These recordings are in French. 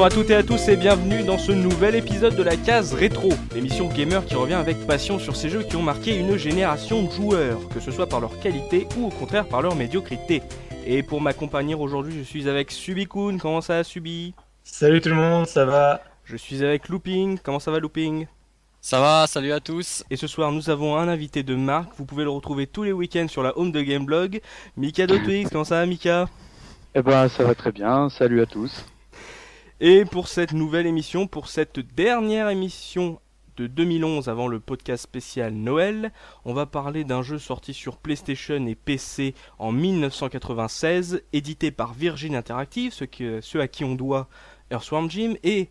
Bonjour à toutes et à tous et bienvenue dans ce nouvel épisode de la case rétro, l'émission gamer qui revient avec passion sur ces jeux qui ont marqué une génération de joueurs, que ce soit par leur qualité ou au contraire par leur médiocrité. Et pour m'accompagner aujourd'hui, je suis avec Subikun. Comment ça va, Subi? Salut tout le monde, ça va? Je suis avec Looping. Comment ça va, Looping? Ça va, salut à tous. Et ce soir, nous avons un invité de marque. Vous pouvez le retrouver tous les week-ends sur la home de Gameblog. Mika Dotwix, comment ça va, Mika? Eh ben, ça va très bien. Salut à tous. Et pour cette nouvelle émission, pour cette dernière émission de 2011 avant le podcast spécial Noël, on va parler d'un jeu sorti sur PlayStation et PC en 1996, édité par Virgin Interactive, ce, que, ce à qui on doit Earthworm Jim, et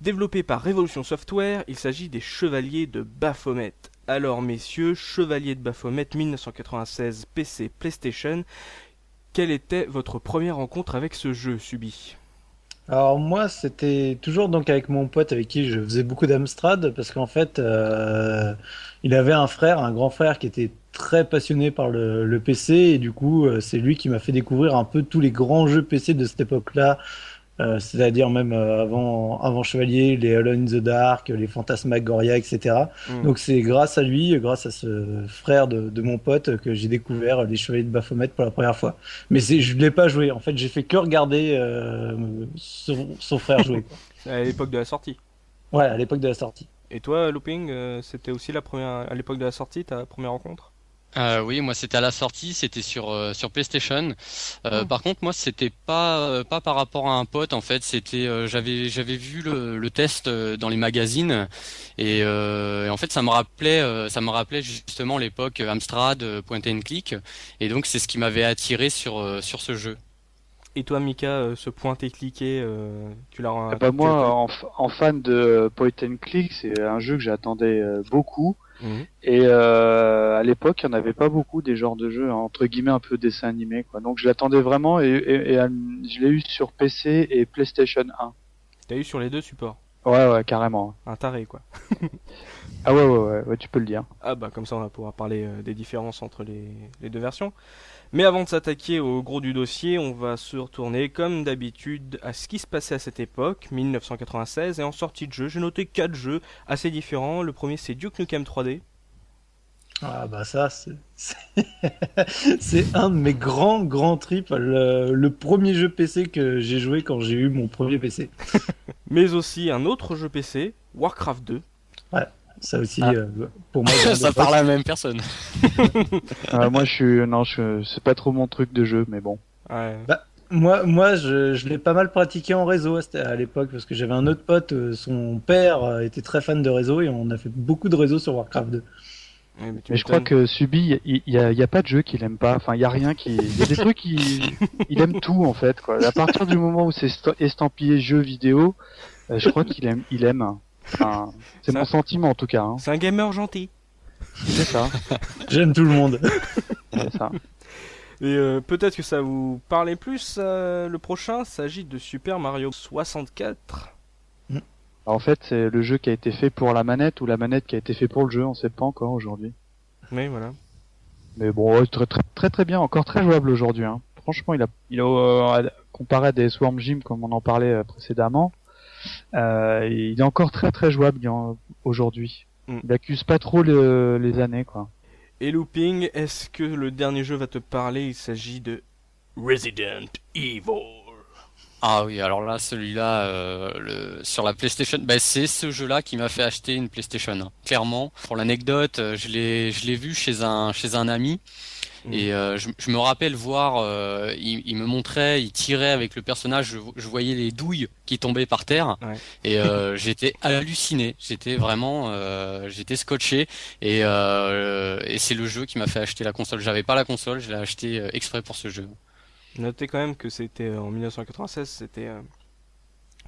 développé par Revolution Software, il s'agit des Chevaliers de Baphomet. Alors messieurs, Chevaliers de Baphomet 1996 PC PlayStation, quelle était votre première rencontre avec ce jeu, Subi? Alors moi, c'était toujours donc avec mon pote avec qui je faisais beaucoup d'Amstrad parce qu'en fait, euh, il avait un frère, un grand frère qui était très passionné par le, PC et du coup, euh, c'est lui qui m'a fait découvrir un peu tous les grands jeux PC de cette époque-là. Euh, c'est-à-dire même euh, avant, avant Chevalier, les Alone in the Dark, les Fantasmagoria, etc. Mm. Donc c'est grâce à lui, grâce à ce frère de, de mon pote que j'ai découvert les Chevaliers de Baphomet pour la première fois. Mais je ne l'ai pas joué. En fait, j'ai fait que regarder euh, son, son frère jouer. À l'époque de la sortie. Ouais, à l'époque de la sortie. Et toi, Looping, c'était aussi la première, à l'époque de la sortie, ta première rencontre? Euh, oui, moi c'était à la sortie, c'était sur euh, sur PlayStation. Euh, Oh. Par contre, moi c'était pas euh, pas par rapport à un pote en fait, c'était euh, j'avais j'avais vu le, le test euh, dans les magazines et, euh, et en fait ça me rappelait euh, ça me rappelait justement l'époque Amstrad euh, Point and Click et donc c'est ce qui m'avait attiré sur euh, sur ce jeu. Et toi, Mika, euh, ce pointé cliqué, euh, tu l'as. Eh ben, tu moi, en, en fan de Point and Click, c'est un jeu que j'attendais euh, beaucoup. Mhm. Et euh, à l'époque, il n'y en avait pas beaucoup des genres de jeux entre guillemets un peu dessin animé, quoi. Donc je l'attendais vraiment et, et- et, euh, je l'ai eu sur PC et PlayStation 1. T'as eu sur les deux supports. Ouais, ouais, carrément. Un taré, quoi. Ah ouais, ouais, ouais, ouais, tu peux le dire. Ah bah comme ça on va pouvoir parler euh, des différences entre les, les deux versions. Mais avant de s'attaquer au gros du dossier, on va se retourner comme d'habitude à ce qui se passait à cette époque, 1996, et en sortie de jeu, j'ai noté quatre jeux assez différents. Le premier c'est Duke Nukem 3D. Ah bah ça, c'est un de mes grands grands trips. Le, le premier jeu PC que j'ai joué quand j'ai eu mon premier PC. Mais aussi un autre jeu PC, Warcraft 2. Ça aussi, Ah. euh, pour moi. ça parle à la même personne. Euh, moi, je suis, non, je, c'est pas trop mon truc de jeu, mais bon. Ouais. Moi, moi, je, je l'ai pas mal pratiqué en réseau à l'époque parce que j'avais un autre pote, euh, son père euh, était très fan de réseau et on a fait beaucoup de réseaux sur Warcraft 2. Ouais, mais je crois que Subi, il y, a, y a pas de jeu qu'il aime pas. Enfin, il y a rien qui. Il y a des trucs qui. Il aime tout en fait. Quoi. À partir du moment où c'est esta- estampillé jeu vidéo, je crois qu'il aime. Il aime. Enfin, c'est mon sentiment en tout cas. Hein. C'est un gamer gentil. C'est ça. J'aime tout le monde. C'est ça. Et euh, peut-être que ça vous parlait plus. euh, le prochain s'agit de Super Mario 64. Alors, en fait, c'est le jeu qui a été fait pour la manette ou la manette qui a été fait pour le jeu. On sait pas encore aujourd'hui. Oui, voilà. Mais bon, ouais, très, très très très bien. Encore très jouable aujourd'hui. Hein. Franchement, il a, il a euh, comparé à des Swarm Gym comme on en parlait précédemment. Euh, il est encore très très jouable aujourd'hui. Mm. Il accuse pas trop le- les années quoi. Et Looping, est-ce que le dernier jeu va te parler? Il s'agit de Resident Evil. Ah oui, alors là, celui-là, euh, le, sur la PlayStation, bah, c'est ce jeu-là qui m'a fait acheter une PlayStation. hein. Clairement, pour l'anecdote, euh, je l'ai, je l'ai vu chez un, chez un ami. Mhm. Et euh, je, je me rappelle voir, euh, il, il me montrait, il tirait avec le personnage, je, je voyais les douilles qui tombaient par terre, Ouais. et euh, j'étais halluciné, j'étais vraiment, euh, j'étais scotché, et, et c'est le jeu qui m'a fait acheter la console. J'avais pas la console, je l'ai acheté exprès pour ce jeu. Notez quand même que c'était en 1996, c'était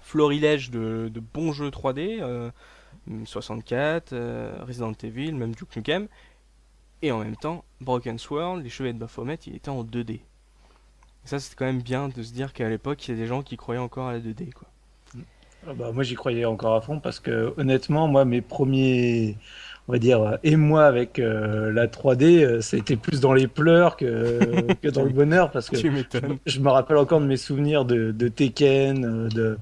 florilège de, de bons jeux 3D, euh, 64, euh, Resident Evil, même Duke Nukem, et en même temps Broken Sword, les Chevaliers de Baphomet, il était en 2D. Et ça c'était quand même bien de se dire qu'à l'époque il y a des gens qui croyaient encore à la 2D quoi. Ah bah, moi, j'y croyais encore à fond parce que honnêtement, moi, mes premiers, on va dire, euh, émois avec euh, la 3D, euh, ça a été plus dans les pleurs que, que dans le bonheur parce que je me rappelle encore de mes souvenirs de, de Tekken, euh, de,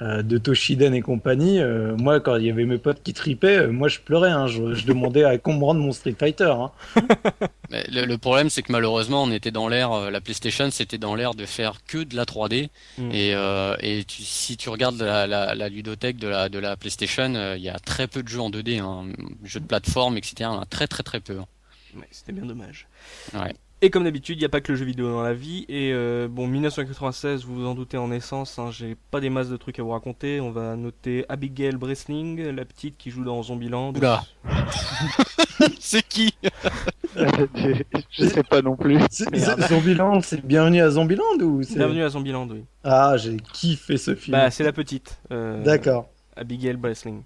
euh, de Toshiden et compagnie, euh, moi, quand il y avait mes potes qui tripaient, euh, moi, je pleurais. Hein, je, je demandais à qu'on me rende mon Street Fighter. Hein. Mais le, le problème, c'est que malheureusement, on était dans l'ère, euh, la PlayStation, c'était dans l'ère de faire que de la 3D. Mm. Et, euh, et tu, si tu regardes la, la, la ludothèque de la, de la PlayStation, euh, il y a très peu de jeux en 2D, hein, jeux de plateforme, etc. Très très très peu. hein. Ouais, c'était bien dommage. Ouais. Et comme d'habitude, il n'y a pas que le jeu vidéo dans la vie. Et euh, bon, 1996, vous vous en doutez en essence, hein, j'ai pas des masses de trucs à vous raconter. On va noter Abigail Breslin, la petite qui joue dans Zombieland. Oula. c'est qui? Je sais pas non plus. C'est- Zombieland, c'est bienvenue à Zombieland ou c'est Bienvenue à Zombieland, oui. Ah, j'ai kiffé ce film. Bah, c'est la petite. euh, D'accord. Abigail Breslin.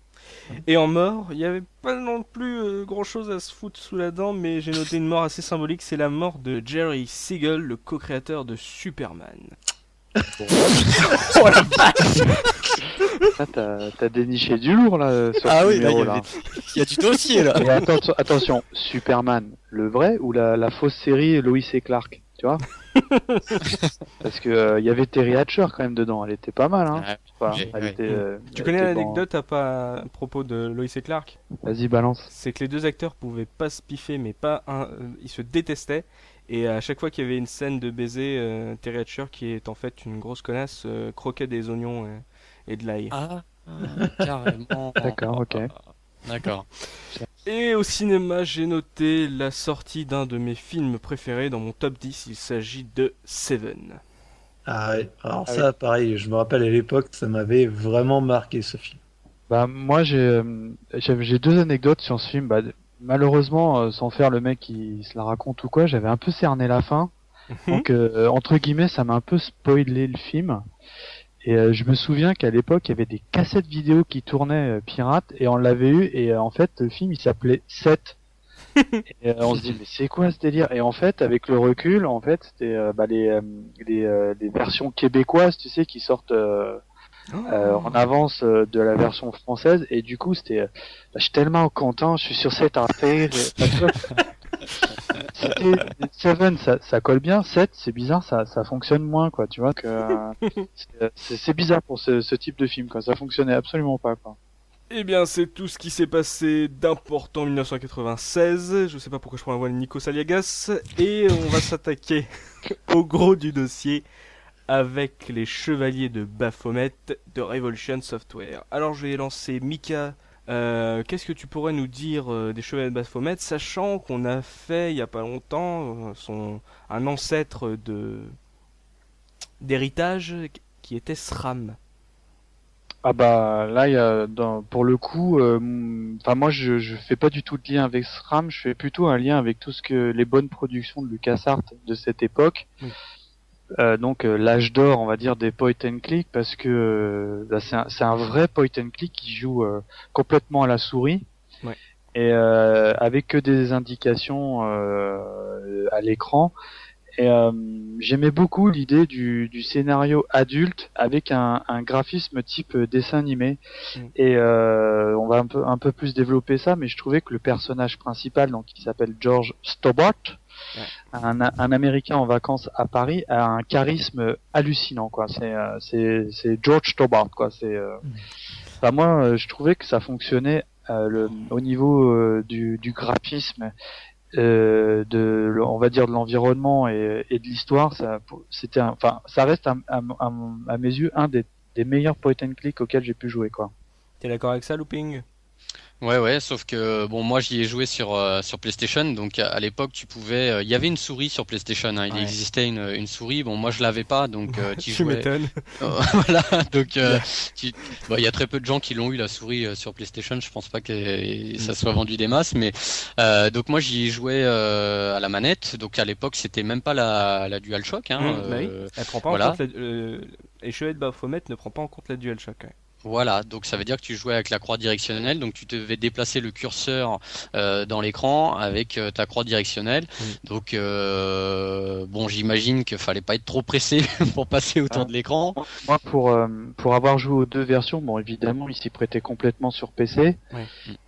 Et en mort, il n'y avait pas non plus grand chose à se foutre sous la dent, mais j'ai noté une mort assez symbolique, c'est la mort de Jerry Siegel, le co-créateur de Superman. Ah, t'as t'as déniché du lourd là sur Ah ce oui, il y numéro là. avait- Il y a du dossier là. Et attention, attention, Superman, le vrai ou la, la fausse série Lois et Clark, tu vois Parce que euh, il y avait Terry Hatcher quand même dedans, elle était pas mal, hein. Ouais. Voilà, Ouais, elle ouais. était, euh, Tu elle connais l'anecdote à, pas, à propos de Lois et Clark? Vas-y, balance. C'est que les deux acteurs pouvaient pas se piffer, mais pas un, euh, ils se détestaient. Et à chaque fois qu'il y avait une scène de baiser, euh, Terry Hatcher, qui est en fait une grosse connasse, euh, croquait des oignons et de l'ail. Ah, carrément. D'accord, ok. D'accord. Et au cinéma, j'ai noté la sortie d'un de mes films préférés dans mon top 10. Il s'agit de Seven. Ah ouais. Alors Ah ça, pareil, je me rappelle à l'époque, ça m'avait vraiment marqué ce film. Bah moi j'ai euh, j'ai deux anecdotes sur ce film. Bah, malheureusement, euh, sans faire le mec qui se la raconte ou quoi, j'avais un peu cerné la fin. Donc euh, entre guillemets, ça m'a un peu spoilé le film. Et euh, je me souviens qu'à l'époque, il y avait des cassettes vidéo qui tournaient euh, pirates et on l'avait eu et euh, en fait le film il s'appelait 7. et euh, on se dit mais c'est quoi ce délire? Et en fait avec le recul, en fait c'était euh, bah, les, euh, les, les versions québécoises, tu sais, qui sortent euh, euh, en avance de la version française. Et du coup c'était bah, je suis tellement content je suis sur cette affaire Parce que c'était Seven ça, ça colle bien 7 c'est bizarre ça ça fonctionne moins quoi tu vois que euh, c'est- bizarre pour ce, ce type de film quoi ça fonctionnait absolument pas quoi Eh bien, c'est tout ce qui s'est passé d'important en 1996. Je sais pas pourquoi je prends la voix de Nico Saliagas. Et on va s'attaquer au gros du dossier avec les chevaliers de Baphomet de Revolution Software. Alors, je vais lancer Mika. Euh, Qu'est-ce que tu pourrais nous dire euh, des chevaliers de Baphomet, sachant qu'on a fait il y a pas longtemps euh, son un ancêtre de d'héritage qui était SRAM. ah bah là y a dans, pour le coup euh, moi je je fais pas du tout de lien avec SRAM je fais plutôt un lien avec tout ce que les bonnes productions de LucasArts de cette époque Oui. Euh, donc euh, l'âge d'or, on va dire des point and click, parce que euh, bah, c'est un, un vrai point and click qui joue euh, complètement à la souris Ouais. et euh, avec que des indications euh, à l'écran. Et euh, j'aimais beaucoup l'idée du, du scénario adulte avec un, un graphisme type dessin animé. Mm. Et euh, on va un peu un peu plus développer ça, mais je trouvais que le personnage principal, donc qui s'appelle George Stobart, un, un Américain en vacances à Paris, a un charisme hallucinant. Quoi, c'est euh, c'est c'est George Stobart. Quoi, c'est euh... enfin, moi euh, je trouvais que ça fonctionnait euh, le, au niveau euh, du, du graphisme euh, de le- on va dire de l'environnement et, et de l'histoire ça c'était enfin ça reste à, à, à- à mes yeux un des, des meilleurs point and click auxquels j'ai pu jouer quoi T'es d'accord avec ça, Looping? Ouais, ouais, sauf que bon, moi j'y ai joué sur euh, sur PlayStation, donc à, à l'époque tu pouvais, euh, il y avait une souris sur PlayStation, hein, il Ouais. existait une, une souris. Bon, moi je l'avais pas, donc euh, tu jouais. m'étonnes. voilà, donc tu- bon, il y a très peu de gens qui l'ont eu la souris sur PlayStation. Je pense pas que Mm. ça soit vendu des masses, mais donc moi j'y ai joué à la manette. Donc à l'époque c'était même pas la la DualShock. Hein, Mmh, bah oui. Elle prend pas voilà. en compte la, les chevaliers de Baphomet ne prend pas en compte la DualShock. ouais. Voilà, donc ça veut dire que tu jouais avec la croix directionnelle, donc tu devais déplacer le curseur euh, dans l'écran avec euh, ta croix directionnelle. Mm. Donc euh, bon, j'imagine qu'il fallait pas être trop pressé pour passer autour Ah. de l'écran. moi pour euh, pour avoir joué aux deux versions bon évidemment il s'y prêtait complètement sur PC Ouais.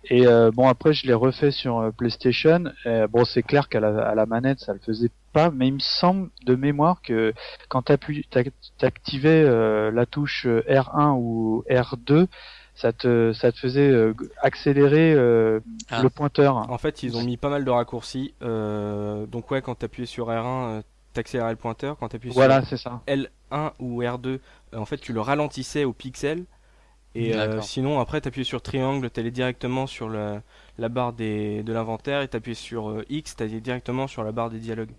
et euh, bon après je l'ai refait sur PlayStation Et, bon c'est clair qu'à la, à la manette ça le faisait pas, mais il me semble de mémoire que quand tu activais euh, la touche R1 ou R2, ça te ça te faisait euh, accélérer euh, Ah. le pointeur. En fait, ils ont mis pas mal de raccourcis. euh, donc ouais, quand t'appuyais sur R1, euh, t'accélérais le pointeur. Quand t'appuyais Voilà, c'est ça. sur L1 ou R2, euh, en fait, tu le ralentissais au pixel. Et euh, sinon, après, t'appuyais sur triangle, t'allais directement sur le- la barre des, de l'inventaire. Et t'appuyais sur euh, X, t'allais directement sur la barre des dialogues.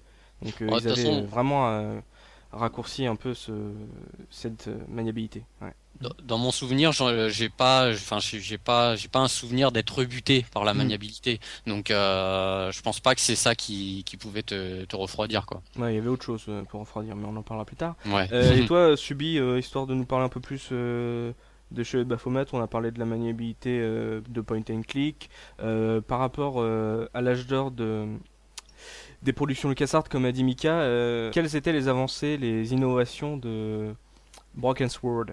Donc euh, Oh, ils avaient façon- euh, vraiment euh, raccourci un peu ce, cette euh, maniabilité. Ouais. Dans- Dans mon souvenir, j'ai pas, enfin, j'ai pas, j'ai pas un souvenir d'être rebuté par la Mm. maniabilité. Donc, euh, je pense pas que c'est ça qui, qui pouvait te, te refroidir, quoi. Ouais, il y avait autre chose pour refroidir, mais on en parlera plus tard. Ouais. Euh, et toi, Subi, euh, histoire de nous parler un peu plus de chez Baphomet, on a parlé de la maniabilité de point and click. Par rapport à l'âge d'or de, des productions LucasArts, comme a dit Mika, euh, quelles étaient les avancées, les innovations de Broken Sword?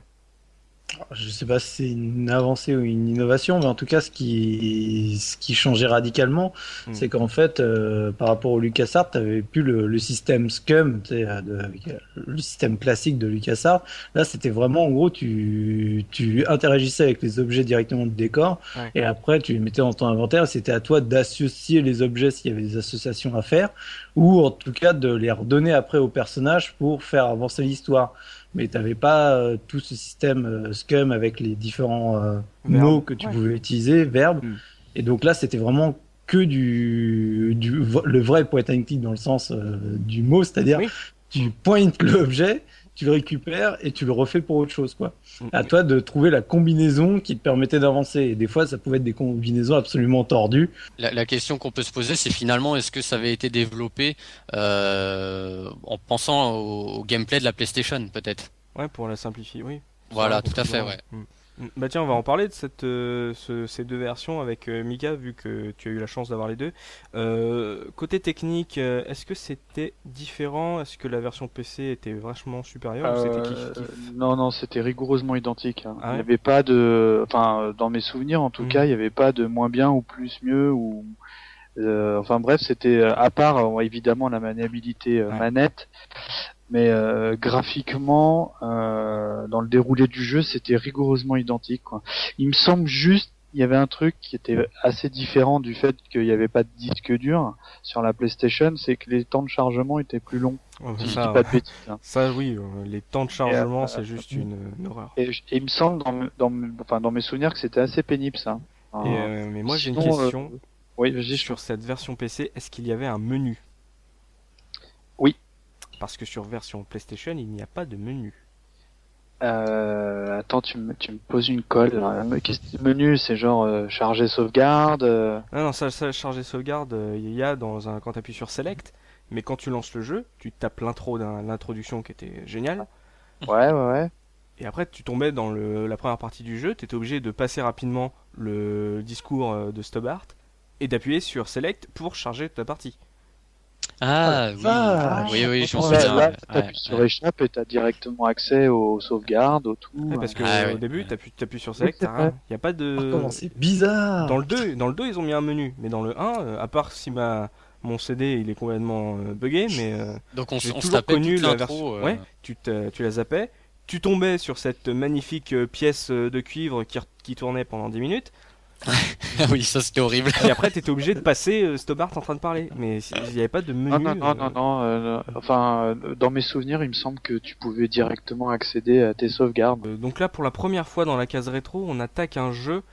Je sais pas si c'est une avancée ou une innovation, mais en tout cas, ce qui, ce qui changeait radicalement, Mm. c'est qu'en fait, euh, par rapport au LucasArts, tu n'avais plus le, le système SCUM, euh, de- euh, le système classique de LucasArts. Là, c'était vraiment, en gros, tu, tu interagissais avec les objets directement du décor, Ouais. et après, tu les mettais dans ton inventaire, et c'était à toi d'associer les objets s'il y avait des associations à faire, ou en tout cas de les redonner après au personnage pour faire avancer l'histoire mais t'avais pas euh, tout ce système euh, Scum avec les différents euh, mots que tu Ouais. pouvais utiliser, verbes. Mm. Et donc là, c'était vraiment que du, du le vrai point and click dans le sens euh, du mot, c'est-à-dire Oui. tu pointes l'objet, tu le récupères et tu le refais pour autre chose, quoi. Mm. À toi de trouver la combinaison qui te permettait d'avancer. Et des fois, ça pouvait être des combinaisons absolument tordues. La, la question qu'on peut se poser, c'est finalement, est-ce que ça avait été développé euh, en pensant au, au gameplay de la PlayStation, peut-être? Ouais, pour la simplifier, oui. Voilà, tout à fait, ouais. Mm. Bah tiens, on va en parler de cette, euh, ce- ces deux versions avec euh, Mika, vu que tu as eu la chance d'avoir les deux. Euh, côté technique, euh, est-ce que c'était différent? Est-ce que la version PC était vachement supérieure ou c'était kiff, Euh, kiff non, non, c'était rigoureusement identique. hein. Ah il n'y avait pas de, enfin, dans mes souvenirs en tout Mhm. cas, il n'y avait pas de moins bien ou plus mieux ou, euh, enfin bref, c'était à part évidemment la maniabilité euh, Ouais. manette, mais euh, graphiquement, euh, dans le déroulé du jeu, c'était rigoureusement identique. Quoi. Il me semble juste il y avait un truc qui était assez différent du fait qu'il n'y avait pas de disque dur sur la PlayStation, c'est que les temps de chargement étaient plus longs. Ouais, Si je ça, dis pas de bêtises. hein. ça, oui, euh, les temps de chargement, euh, c'est juste une, une horreur. Et, il me semble dans, me- dans, me- enfin, dans mes souvenirs que c'était assez pénible ça. Et, Euh, euh, mais moi j'ai une question euh, oui, sur cette version PC. Est-ce qu'il y avait un menu? Parce que sur version PlayStation, il n'y a pas de menu. Euh, attends, tu me, tu me poses une colle. Mais Qu'est-ce que le menu? C'est genre euh, charger sauvegarde. euh, Non, non, ça, ça charger sauvegarde, euh, il y a dans un quand tu appuies sur Select, mais quand tu lances le jeu, tu tapes l'intro l'introduction qui était géniale, Ouais, ouais, ouais. et après tu tombais dans le, la première partie du jeu, tu étais obligé de passer rapidement le discours euh, de Stobart et d'appuyer sur Select pour charger ta partie. Ah, Oh oui. la oui, oui, je m'en Là, souviens. t'appuies sur échappe et t'as directement accès aux sauvegardes, au tout. Ouais, parce que Ah euh, ouais, au début, t'appuies t'appuies sur Select, il n'y a pas de... Oh, comment c'est bizarre Dans le 2, dans le 2, ils ont mis un menu, mais dans le 1, euh, à part si ma mon CD il est complètement euh, buggé, mais euh, Donc on, on toujours connu la version. euh, Ouais, tu, te- tu la zappais, tu tombais sur cette magnifique euh, pièce de cuivre qui, qui tournait pendant 10 minutes, Ah oui, ça c'était horrible. et après t'étais obligé de passer euh, Stobart en train de parler, mais il n'y avait pas de menu. Non, non, non, euh, non, non. euh, enfin, euh, dans mes souvenirs, il me semble que tu pouvais directement accéder à tes sauvegardes. Euh, donc là, pour la première fois dans la case rétro, on attaque un jeu.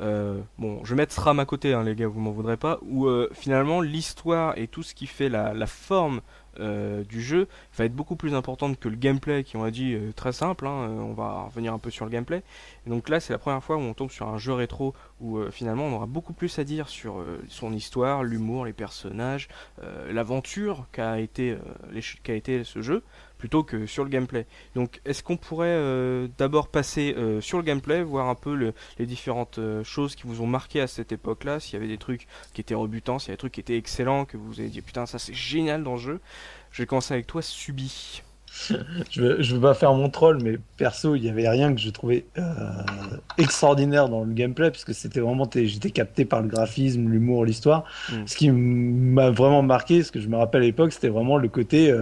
euh, bon, je vais mettre SRAM à côté, hein, les gars, vous m'en voudrez pas. Où euh, finalement l'histoire et tout ce qui fait la, la forme euh, du jeu va être beaucoup plus importante que le gameplay, qui on a dit très simple. hein, euh, on va revenir un peu sur le gameplay. Donc là, c'est la première fois où on tombe sur un jeu rétro où euh, finalement on aura beaucoup plus à dire sur son histoire, l'humour, les personnages, l'aventure qu'a été, été ce jeu, plutôt que sur le gameplay. Donc, est-ce qu'on pourrait euh, d'abord passer euh, sur le gameplay, voir un peu le- les différentes euh, choses qui vous ont marqué à cette époque-là, s'il y avait des trucs qui étaient rebutants, s'il y avait des trucs qui étaient excellents, que vous avez dit putain ça c'est génial dans le jeu. Je vais commencer avec toi, Subi. je, veux, je veux pas faire mon troll, mais perso, il y avait rien que je trouvais extraordinaire dans le gameplay, parce que c'était vraiment, j'étais capté par le graphisme, l'humour, l'histoire. Mm. Ce qui m'a vraiment marqué, ce que je me rappelle à l'époque, c'était vraiment le côté,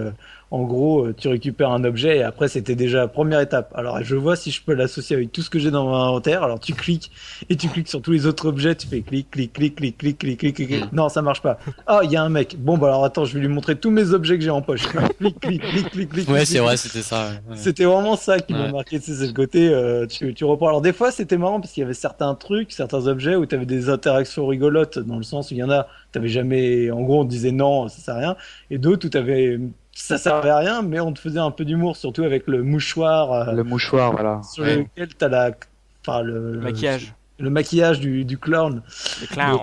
en gros, euh, tu récupères un objet et après c'était déjà la première étape. Alors je vois si je peux l'associer avec tout ce que j'ai dans mon inventaire. Alors tu cliques et tu cliques sur tous les autres objets, tu fais clic, clic, clic, clic, clic, clic, clic, clic. Non, ça marche pas. Ah, il y a un mec. Bon, bah alors attends, je vais lui montrer tous mes objets que j'ai en poche. clic, clic, clic, clic, clic. Ouais, c'est vrai, c'était ça. ouais. C'était vraiment ça qui m'a marqué, tu c'est le côté, euh, tu, tu reprends. Alors des fois c'était marrant parce qu'il y avait certains trucs, certains objets où tu avais des interactions rigolotes, dans le sens où il y en a, t'avais jamais, en gros on disait non, ça sert à rien, et d'autres où t'avais, ça servait à rien, mais on te faisait un peu d'humour, surtout avec le mouchoir euh, Le mouchoir, voilà. sur Ouais. lequel t'as la, enfin le, Le maquillage. le maquillage du, du clown. Le clown.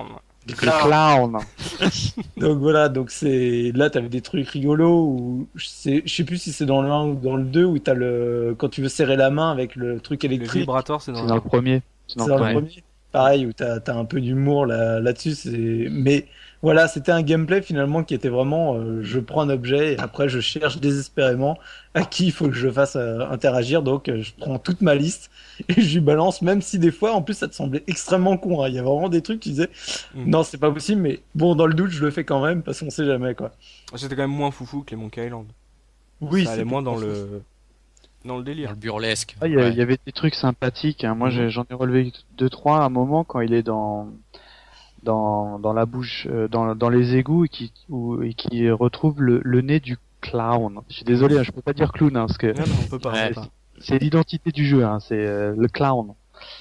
Le clown. Donc voilà, donc c'est là t'avais des trucs rigolos ou je sais, je sais plus si c'est dans le 1 ou dans le 2 où t'as le quand tu veux serrer la main avec le truc Le électrique. vibrator, c'est dans C'est le dans le premier. C'est dans le dans le premier. premier. Pareil, où t'as as un peu d'humour là- là-dessus. c'est mais voilà, c'était un gameplay finalement qui était vraiment euh, je prends un objet et après je cherche désespérément à qui il faut que je fasse euh, interagir. Donc euh, je prends toute ma liste et je lui balance, même si des fois en plus ça te semblait extrêmement con. hein. Il y a vraiment des trucs qui disaient Mm. non, c'est pas possible, mais bon, dans le doute, je le fais quand même parce qu'on sait jamais quoi. C'était quand même moins foufou que les Monkey Island. Oui, ça allait c'est moins dans le dans le Dans délire. le burlesque. Ah, il y, a- Ouais. y avait des trucs sympathiques. hein. Moi, j'ai- j'en ai relevé deux trois à un moment quand il est dans dans dans la bouche, euh, dans dans les égouts et qui où- et qui retrouve le, le nez du clown. Je suis désolé, hein, je peux pas dire clown hein, parce que Non, non, on peut pas. Ouais. on peut pas. c'est l'identité du jeu. Hein, c'est euh, le clown.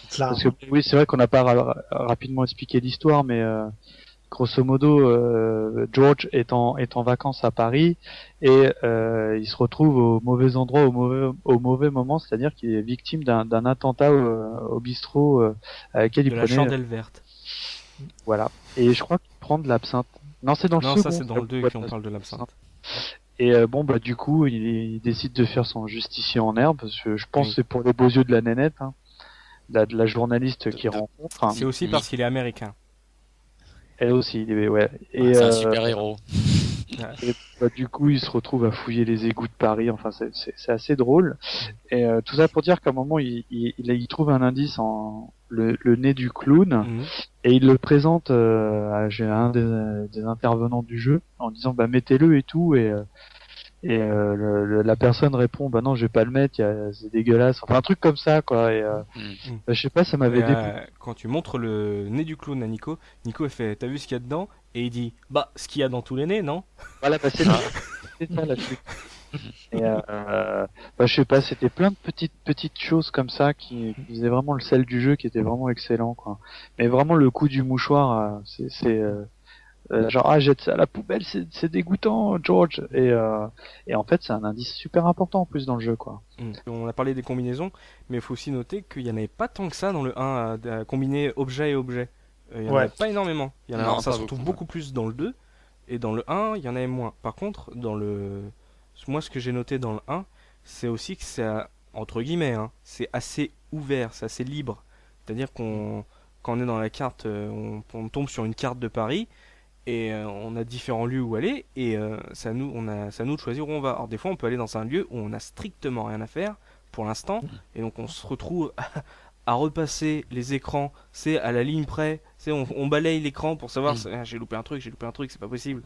Clairement. Parce que oui, c'est vrai qu'on n'a pas ra- rapidement expliqué l'histoire, mais euh, grosso modo, euh, George est en est en vacances à Paris et euh, il se retrouve au mauvais endroit au mauvais au mauvais moment, c'est-à-dire qu'il est victime d'un d'un attentat au, au bistrot euh, à laquelle il De la prenait chandelle verte. Voilà. Et je crois qu'il prend de l'absinthe. Non, c'est dans le Non, second. ça c'est dans le 2 boîte qu'on parle de l'absinthe. Et euh, bon bah du coup, il, il décide de faire son justicier en herbe. Parce que je pense Oui. que c'est pour les beaux yeux de la nénette, hein, de, la, de la journaliste qui de- rencontre. hein. C'est aussi Oui. parce qu'il est américain. Elle aussi, il est- ouais. Et c'est un euh, super héros. bah, du coup, il se retrouve à fouiller les égouts de Paris. Enfin, c'est- assez drôle. Et euh, tout ça pour dire qu'à un moment, il, il trouve un indice en le, le nez du clown Mhm. et il le présente euh, à j'ai un des, des intervenants du jeu en disant bah mettez-le et tout et euh, et euh, le- le- la personne répond bah non je vais pas le mettre il y a- c'est dégueulasse enfin un truc comme ça quoi et euh, Mm. bah, je sais pas ça m'avait euh, quand tu montres le nez du clown à Nico, Nico il fait T'as vu ce qu'il y a dedans? Et il dit Bah, ce qu'il y a dans tous les nez, non? Voilà bah, c'est c'est ça la truc et euh, bah, je sais pas c'était plein de petites petites choses comme ça qui, qui faisaient vraiment le sel du jeu qui était vraiment excellent quoi mais vraiment le coup du mouchoir euh, c'est c'est euh, euh, genre ah jette ça à la poubelle c'est c'est dégoûtant George et euh, et en fait c'est un indice super important en plus dans le jeu quoi Mm. On a parlé des combinaisons, mais il faut aussi noter qu'il n'y en avait pas tant que ça dans le 1 à, à combiner objet et objet. Euh, il y en Ouais. avait pas énormément. Il y en a, Non, ça se retrouve beaucoup, beaucoup plus dans le 2, et dans le 1, il y en avait moins. Par contre, dans le. Moi, ce que j'ai noté dans le 1, c'est aussi que c'est, entre guillemets, hein, c'est assez ouvert, c'est assez libre. C'est-à-dire qu'on. Quand on est dans la carte, euh, on, on tombe sur une carte de Paris, et euh, on a différents lieux où aller et euh, ça nous on a ça nous de choisir où on va. Alors des fois on peut aller dans un lieu où on a strictement rien à faire pour l'instant et donc on se retrouve à repasser les écrans, c'est à la ligne près, c'est on, on balaye l'écran pour savoir Mm. ah, j'ai loupé un truc, j'ai loupé un truc, c'est pas possible.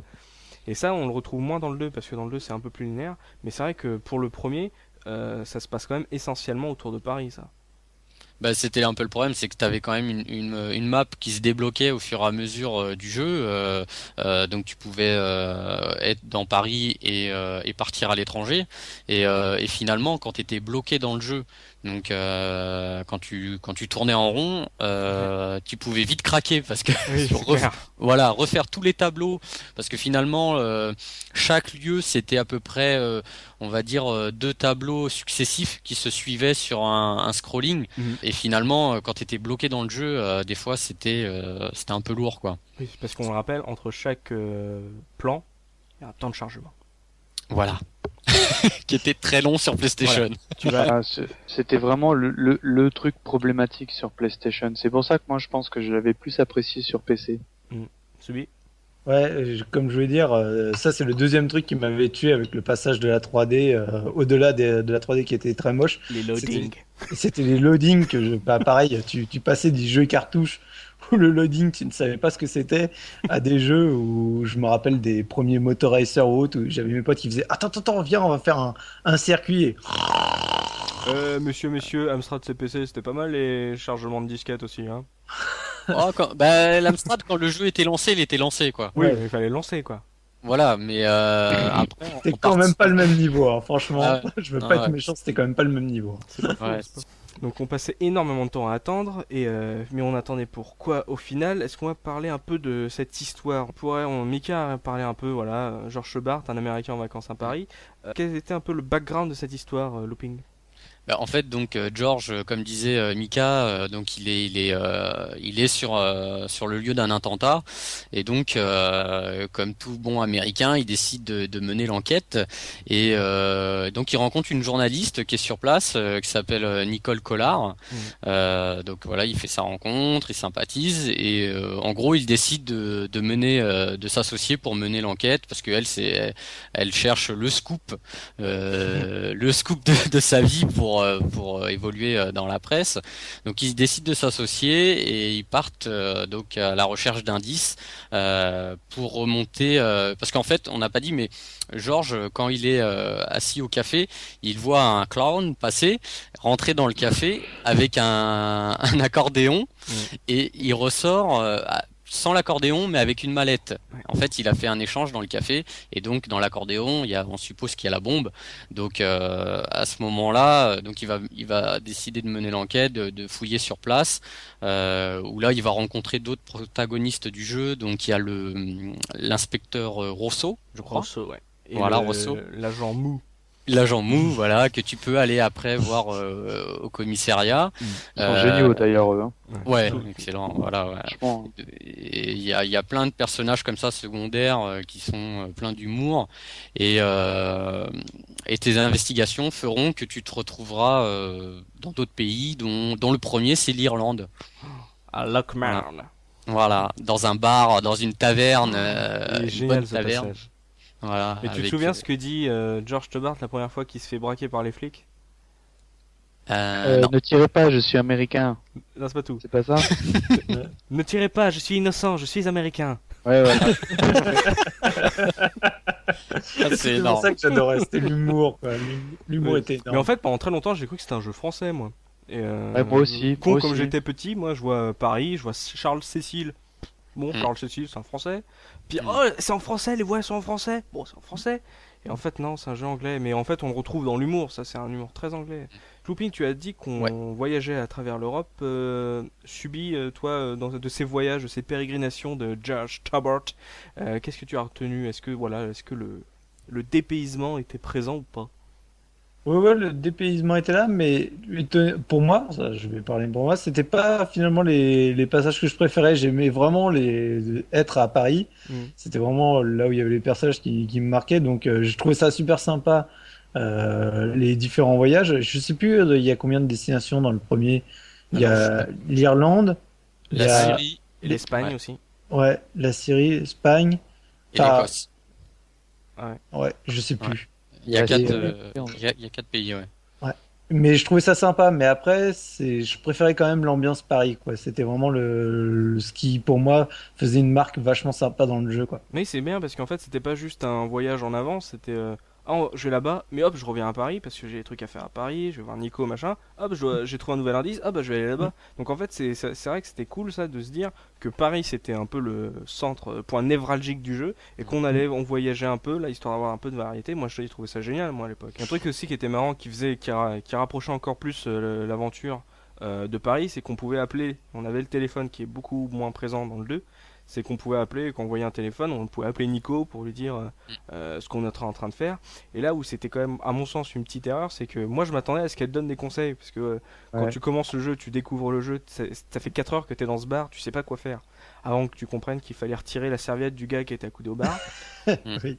Et ça on le retrouve moins dans le 2 parce que dans le 2 c'est un peu plus linéaire, mais c'est vrai que pour le premier euh, ça se passe quand même essentiellement autour de Paris ça. Bah, c'était un peu le problème, c'est que tu avais quand même une, map qui se débloquait au fur et à mesure euh, du jeu. euh, donc tu pouvais être dans Paris et, partir à l'étranger. Et, et finalement, quand tu étais bloqué dans le jeu, donc euh, quand tu quand tu tournais en rond, euh, tu pouvais vite craquer parce que voilà refaire tous les tableaux. Parce que finalement euh, chaque lieu c'était à peu près euh, on va dire euh, deux tableaux successifs qui se suivaient sur un, un scrolling. Mhm. et finalement quand tu étais bloqué dans le jeu euh, des fois c'était euh, c'était un peu lourd quoi. Oui, parce qu'on le rappelle entre chaque euh, plan il y a un temps de chargement. voilà qui était très long sur PlayStation. Ah, c'était vraiment le, le, le truc problématique sur PlayStation. C'est pour ça que moi je pense que je l'avais plus apprécié sur PC Subi Ouais, je- comme je voulais dire, euh, ça c'est le deuxième truc qui m'avait tué avec le passage de la 3D, euh, au-delà de la 3D qui était très moche. Les loadings. C'était les loadings que je, bah, pareil, tu, tu passais des jeux cartouches le loading, tu ne savais pas ce que c'était, à des jeux où je me rappelle des premiers Motor Racer ou autres, où j'avais mes potes qui faisaient Attends, attends, attends, viens, on va faire un, un circuit. Et... Euh, monsieur, monsieur, Amstrad CPC, c'était pas mal les chargements de disquettes aussi, hein. Oh, quand... bah, l'Amstrad, quand le jeu était lancé, il était lancé, quoi. Oui, Ouais. il fallait le lancer, quoi. Voilà, mais euh, après. C'était quand part- même pas le même niveau, hein, franchement. Ah Je veux Ah pas ouais. être méchant, c'était quand même pas le même niveau. Ouais. Donc on passait énormément de temps à attendre, et euh, mais on attendait pourquoi au final? Est-ce qu'on va parler un peu de cette histoire? On pourrait, on, Mika a parlé un peu, voilà, George Shebart, un Américain en vacances à Paris. Euh, quel était un peu le background de cette histoire, euh, Looping? Bah, en fait, donc euh, George, euh, comme disait euh, Mika, donc il est, il est, euh, il est sur euh, sur le lieu d'un attentat, et donc euh, comme tout bon Américain, il décide de, de mener l'enquête, et euh, donc il rencontre une journaliste qui est sur place, euh, qui s'appelle Nicole Collard. Euh, donc voilà, il fait sa rencontre, il sympathise, et euh, en gros, il décide de, de mener, euh, de s'associer pour mener l'enquête, parce que elle, c'est, elle cherche le scoop, euh, le scoop de, de sa vie pour euh, pour euh, évoluer euh, dans la presse. Donc ils décident de s'associer et ils partent euh, donc à la recherche d'indices euh, pour remonter euh, parce qu'en fait on n'a pas dit mais Georges quand il est euh, assis au café il voit un clown passer rentrer dans le café avec un, un accordéon Mm. et il ressort euh, sans l'accordéon mais avec une mallette. En fait, il a fait un échange dans le café et donc dans l'accordéon, il y a, on suppose qu'il y a la bombe. Donc euh, à ce moment-là, euh, donc il va, il va décider de mener l'enquête, de, de fouiller sur place. Euh, où là, il va rencontrer d'autres protagonistes du jeu. Donc il y a le l'inspecteur euh, Rousseau, je crois. Rosso, ouais. Et Voilà, Rosso. L'agent mou. L'agent mou, voilà, que tu peux aller après voir euh, au commissariat. Ils sont Euh, géniaux d'ailleurs eux. Hein. Ouais, excellent. Voilà, ouais. Franchement. Et Il y a, il y a plein de personnages comme ça secondaires euh, qui sont euh, pleins d'humour et, euh, et tes investigations feront que tu te retrouveras euh, dans d'autres pays dont, dont le premier c'est l'Irlande. À Lockmarn. Voilà, dans un bar, dans une taverne, euh, une bonne taverne. passage. Voilà. Mais tu te souviens euh, ce que dit euh, George Tobart la première fois qu'il se fait braquer par les flics? Euh, Euh, non. ne tirez pas, je suis américain. Non, c'est pas tout. C'est pas ça? Ne tirez pas, je suis innocent, je suis américain. Ouais, voilà. Ah, c'est C'est pour ça que j'adorais, c'était l'humour. L'humour était énorme. Mais en fait, pendant très longtemps, j'ai cru que c'était un jeu français, moi. Et, euh, Ouais, moi aussi, Con moi comme j'étais petit, moi, je vois Paris, je vois Charles Cécile. Bon, Mm. Charles Cécile, c'est un français. Puis, Mm. oh, c'est en français, les voix sont en français. Bon, c'est en français. Et en fait, non, c'est un jeu anglais. Mais en fait, on le retrouve dans l'humour. Ça, c'est un humour très anglais. Looping, tu as dit qu'on Ouais. voyageait à travers l'Europe. Euh, subi, euh, toi, euh, dans, de ces voyages, de ces pérégrinations de George Tobart, euh, qu'est-ce que tu as retenu? Est-ce que, voilà, est-ce que le, le dépaysement était présent ou pas? Ouais, ouais, le dépaysement était là, mais pour moi, ça, je vais parler pour moi, c'était pas finalement les, les passages que je préférais. J'aimais vraiment les être à Paris. Mm. C'était vraiment là où il y avait les personnages qui, qui me marquaient. Donc, euh, je trouvais ça super sympa. euh, les différents voyages. Je sais plus, euh, il y a combien de destinations dans le premier. Il y a l'Irlande, il y La a Syrie L'Espagne Ouais. aussi. ouais, la Syrie, l'Espagne. et Ah. l'Écosse. Ouais, je sais plus. Ouais, il y a- il y a quatre pays, ouais. Mais je trouvais ça sympa, mais après, c'est, je préférais quand même l'ambiance Paris, quoi. C'était vraiment le, le- ce qui, pour moi, faisait une marque vachement sympa dans le jeu, quoi. Mais c'est bien parce qu'en fait c'était pas juste un voyage en avance, c'était euh, ah, je vais là-bas, mais hop je reviens à Paris parce que j'ai des trucs à faire à Paris, je vais voir Nico machin, hop j'ai trouvé un nouvel indice, ah bah je vais aller là-bas. Donc en fait c'est vrai que c'était cool ça de se dire que Paris c'était un peu le centre, euh, point névralgique du jeu et qu'on allait, on voyageait un peu là histoire d'avoir un peu de variété. Moi je trouvais ça génial moi à l'époque. Un truc aussi qui était marrant, qui faisait, qui, ra- qui rapprochait encore plus euh, l'aventure euh, de Paris, c'est qu'on pouvait appeler, on avait le téléphone qui est beaucoup moins présent dans le 2 c'est qu'on pouvait appeler, quand on voyait un téléphone, on pouvait appeler Nico pour lui dire euh, euh, ce qu'on était en train de faire. Et là où c'était quand même, à mon sens, une petite erreur, c'est que moi je m'attendais à ce qu'elle donne des conseils. Parce que euh, quand tu commences le jeu, tu découvres le jeu, ça, ça fait 4 heures que tu es dans ce bar, tu sais pas quoi faire. Avant que tu comprennes qu'il fallait retirer la serviette du gars qui était accoudé au bar. Oui.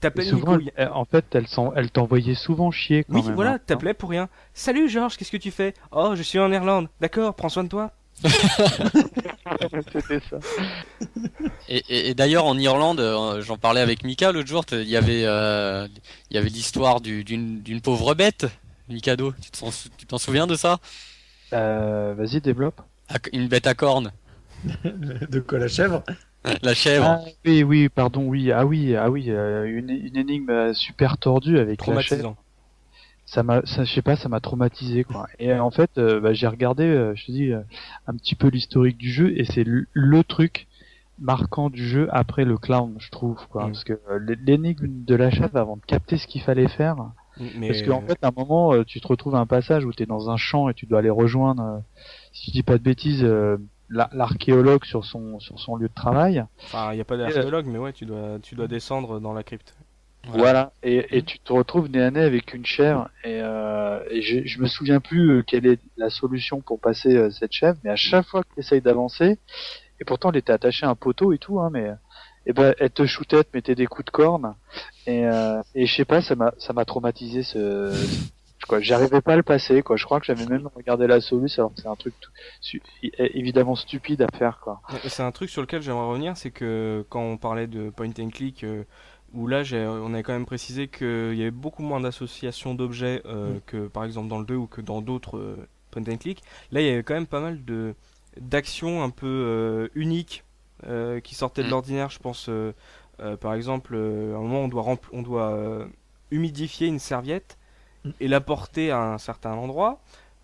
T'appelles Nico. en fait, elle, t'envoyait souvent chier quand Oui, même. voilà, hein. t'appelais pour rien. Salut Georges, qu'est-ce que tu fais? Oh, je suis en Irlande. D'accord, prends soin de toi. C'était ça. Et, et- et d'ailleurs en Irlande, euh, j'en parlais avec Mika l'autre jour, il y avait euh, il y avait l'histoire du- d'une d'une pauvre bête, Mikado. Tu t'en sou- tu t'en souviens de ça? Euh, Vas-y, développe. Une bête à cornes, De quoi la chèvre? la chèvre. Ah, oui, oui, pardon, oui, ah oui, ah oui, euh, une, une énigme euh, super tordue avec la chèvre. Traumatisant. ça m'a ça, je sais pas ça m'a traumatisé quoi et euh, en fait euh, bah, j'ai regardé euh, je te dis euh, un petit peu l'historique du jeu et c'est le, le truc marquant du jeu après le clown je trouve quoi Mm. parce que euh, l'énigme de la chèvre avant de capter ce qu'il fallait faire Mais parce qu'en fait à un moment euh, tu te retrouves à un passage où tu es dans un champ et tu dois aller rejoindre euh, si je dis pas de bêtises euh, la- l'archéologue sur son sur son lieu de travail enfin, il y a pas d'archéologue, mais ouais, tu dois, tu dois descendre dans la crypte. Voilà. Et, et tu te retrouves nez à nez avec une chèvre et, euh, et je, je me souviens plus euh, quelle est la solution pour passer euh, cette chèvre, mais à chaque fois que tu essayes d'avancer, et pourtant elle était attachée à un poteau et tout, hein, mais et ben elle te shootait, elle te mettait des coups de corne et, euh, et je sais pas, ça m'a ça m'a traumatisé ce quoi, j'arrivais pas à le passer quoi. Je crois que j'avais même regardé la solution alors que c'est un truc tout- su- évidemment stupide à faire quoi. Ouais, C'est un truc sur lequel j'aimerais revenir, c'est que quand on parlait de point and click, euh, où là j'ai- on avait quand même précisé qu'il y avait beaucoup moins d'associations d'objets euh, Mm. que par exemple dans le 2 ou que dans d'autres euh, point and click. Là il y avait quand même pas mal de d'actions un peu euh, uniques euh, qui sortaient de Mm. l'ordinaire. Je pense euh, euh, par exemple euh, à un moment on doit rempl- on doit euh, humidifier une serviette. Et la porter à un certain endroit,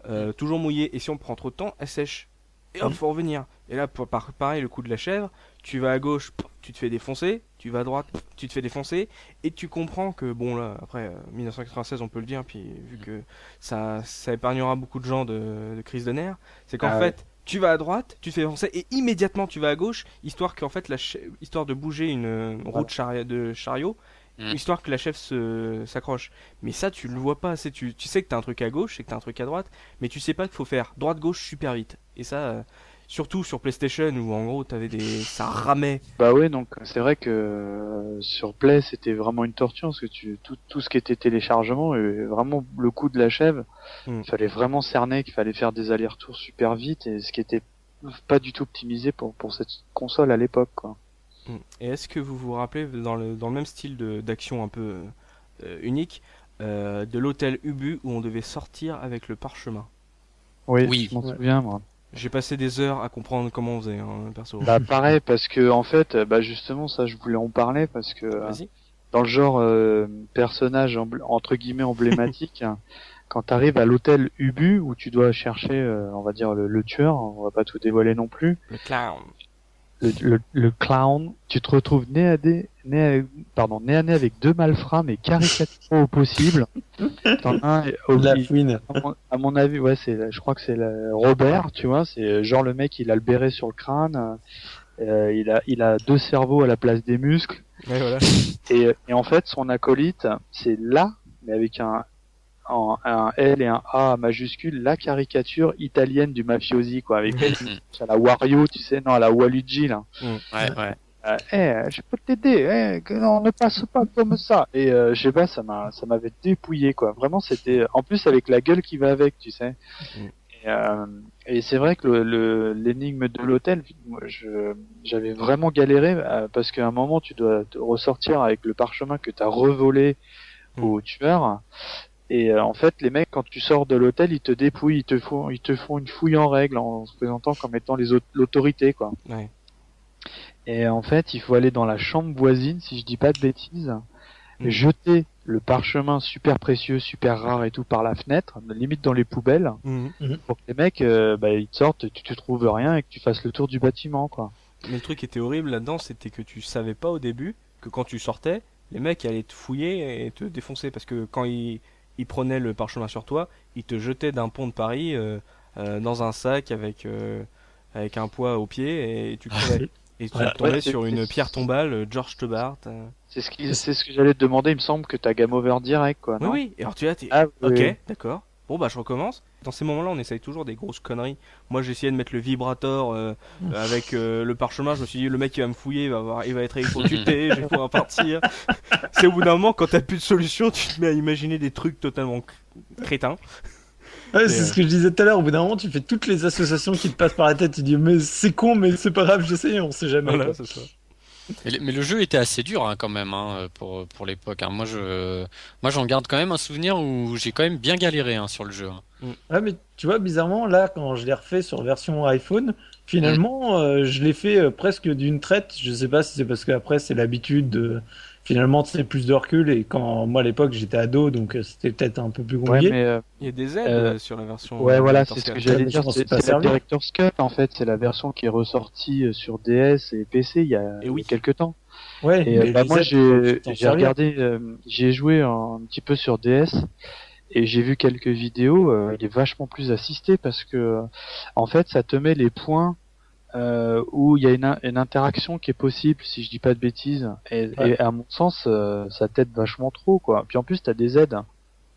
euh, toujours mouillée. Et si on prend trop de temps, elle sèche. Et hop, Mm. faut revenir. Et là, pour- par- pareil, le coup de la chèvre, tu vas à gauche, tu te fais défoncer, tu vas à droite, tu te fais défoncer, et tu comprends que, bon là, après, euh, 1996, on peut le dire, puis vu que ça, ça épargnera beaucoup de gens de, de crise de nerfs, c'est qu'en Ah ouais. fait, tu vas à droite, tu te fais défoncer, et immédiatement tu vas à gauche, histoire qu'en fait, la histoire de bouger une euh, chari- de chariot, Mm. histoire que la chèvre se s'accroche. Mais ça, tu le vois pas assez. Tu, tu sais que t'as un truc à gauche et que t'as un truc à droite, mais tu sais pas qu'il faut faire droite-gauche super vite. Et ça, euh, surtout sur PlayStation où en gros t'avais des, ça ramait. Bah ouais, donc c'est vrai que euh, sur Play c'était vraiment une torture parce que tu tout, tout ce qui était téléchargement et vraiment le coup de la chèvre, Mm. il fallait vraiment cerner qu'il fallait faire des allers-retours super vite et ce qui était pas du tout optimisé pour pour cette console à l'époque quoi. Mm. Et est-ce que vous vous rappelez dans le dans le même style de d'action un peu euh, unique euh, de l'hôtel Ubu où on devait sortir avec le parchemin? Oui, Oui. je m'en souviens moi. J'ai passé des heures à comprendre comment on faisait, hein, perso. Bah pareil parce que en fait, bah justement ça je voulais en parler parce que euh, dans le genre euh, personnage entre guillemets emblématique, quand t'arrives à l'hôtel Ubu où tu dois chercher, euh, on va dire le, le tueur, on va pas tout dévoiler non plus. Le clown. Le, le, le clown, tu te retrouves nez à nez, nez à, pardon, nez à nez avec deux malfrats, mais caricaturaux au possible. T'en as un, au- La il- fouine. à, mon, à mon avis, ouais, c'est, je crois que c'est le- Robert, tu vois, c'est euh, genre le mec, il a le béret sur le crâne, euh, il a, il a deux cerveaux à la place des muscles, Ouais, voilà. et, et en fait, son acolyte, c'est là, mais avec un, un, un L et un A majuscule, la caricature italienne du mafiosi, quoi, avec elle, à la Wario, tu sais, non, à la Waluigi, là. Ouais, ouais. Euh, eh, je peux t'aider, eh, que non, ne passe pas comme ça. Et euh, je sais pas, ça m'a, ça m'avait dépouillé quoi. Vraiment, c'était, en plus avec la gueule qui va avec, tu sais. Mm. Et, euh, et c'est vrai que le, le- l'énigme de l'hôtel, moi, je, j'avais vraiment galéré euh, parce qu'à un moment, tu dois te ressortir avec le parchemin que t'as revolé Mm. au tueur. Et euh, en fait, les mecs, quand tu sors de l'hôtel, ils te dépouillent, ils te font, ils te font une fouille en règle en se présentant comme étant les autres, l'autorité, quoi. Ouais. Et en fait, il faut aller dans la chambre voisine, si je dis pas de bêtises, Mhm. jeter le parchemin super précieux, super rare et tout par la fenêtre, limite dans les poubelles, Mhm. pour que les mecs, euh, bah, ils te sortent, tu te trouves rien et que tu fasses le tour du bâtiment, quoi. Mais le truc qui était horrible là-dedans, c'était que tu savais pas au début que quand tu sortais, les mecs allaient te fouiller et te défoncer parce que quand ils, ils prenaient le parchemin sur toi, ils te jetaient d'un pont de Paris euh, euh, dans un sac avec euh, avec un poids au pied et tu crevais. Et tu Ouais. tombais Ouais, sur une pierre tombale, George Tebart. euh. C'est ce qui, c'est ce que j'allais te demander, il me semble que t'as game over direct, quoi, Oui, non oui. Et alors tu t'es Ah, oui, ok, oui. d'accord. Bon bah je recommence. Dans ces moments-là, on essaye toujours des grosses conneries. Moi, j'ai essayé de mettre le vibrator euh, euh, avec euh, le parchemin. Je me suis dit, le mec il va me fouiller, il va, avoir, il va être électrocuté, je vais pouvoir partir. C'est au bout d'un moment, quand t'as plus de solution, tu te mets à imaginer des trucs totalement crétins. Ouais, c'est ce que je disais tout à l'heure. Au bout d'un moment, tu fais toutes les associations qui te passent par la tête. Tu dis, mais c'est con, mais c'est pas grave, j'essaye, on sait jamais. Voilà, quoi. c'est ça. Mais, le jeu était assez dur hein, quand même hein, pour pour l'époque. hein. Moi je moi j'en garde quand même un souvenir où j'ai quand même bien galéré sur le jeu. Ouais, mais tu vois, bizarrement, là, quand je l'ai refait sur version iPhone, finalement, euh, je l'ai fait euh, presque d'une traite. Je sais pas si c'est parce qu'après, c'est l'habitude de. Finalement, tu sais, plus de recul. Et quand moi, à l'époque, j'étais ado, donc euh, c'était peut-être un peu plus Ouais, compliqué. mais euh, Il y a des aides Euh, sur la version. ouais, voilà, c'est ce que j'allais dire. C'est c'est la servi. Director's Cut en fait, c'est la version qui est ressortie euh, sur DS et PC il y a, Et oui. quelques temps. Ouais, Et euh, mais bah, moi j'ai regardé, euh, j'ai joué un, petit peu sur DS et j'ai vu quelques vidéos. euh, il est vachement plus assisté parce que euh, en fait ça te met les points euh, où il y a une, in- une interaction qui est possible si je dis pas de bêtises. Et, Ouais. et à mon sens euh, ça t'aide vachement trop quoi. Puis en plus t'as des aides.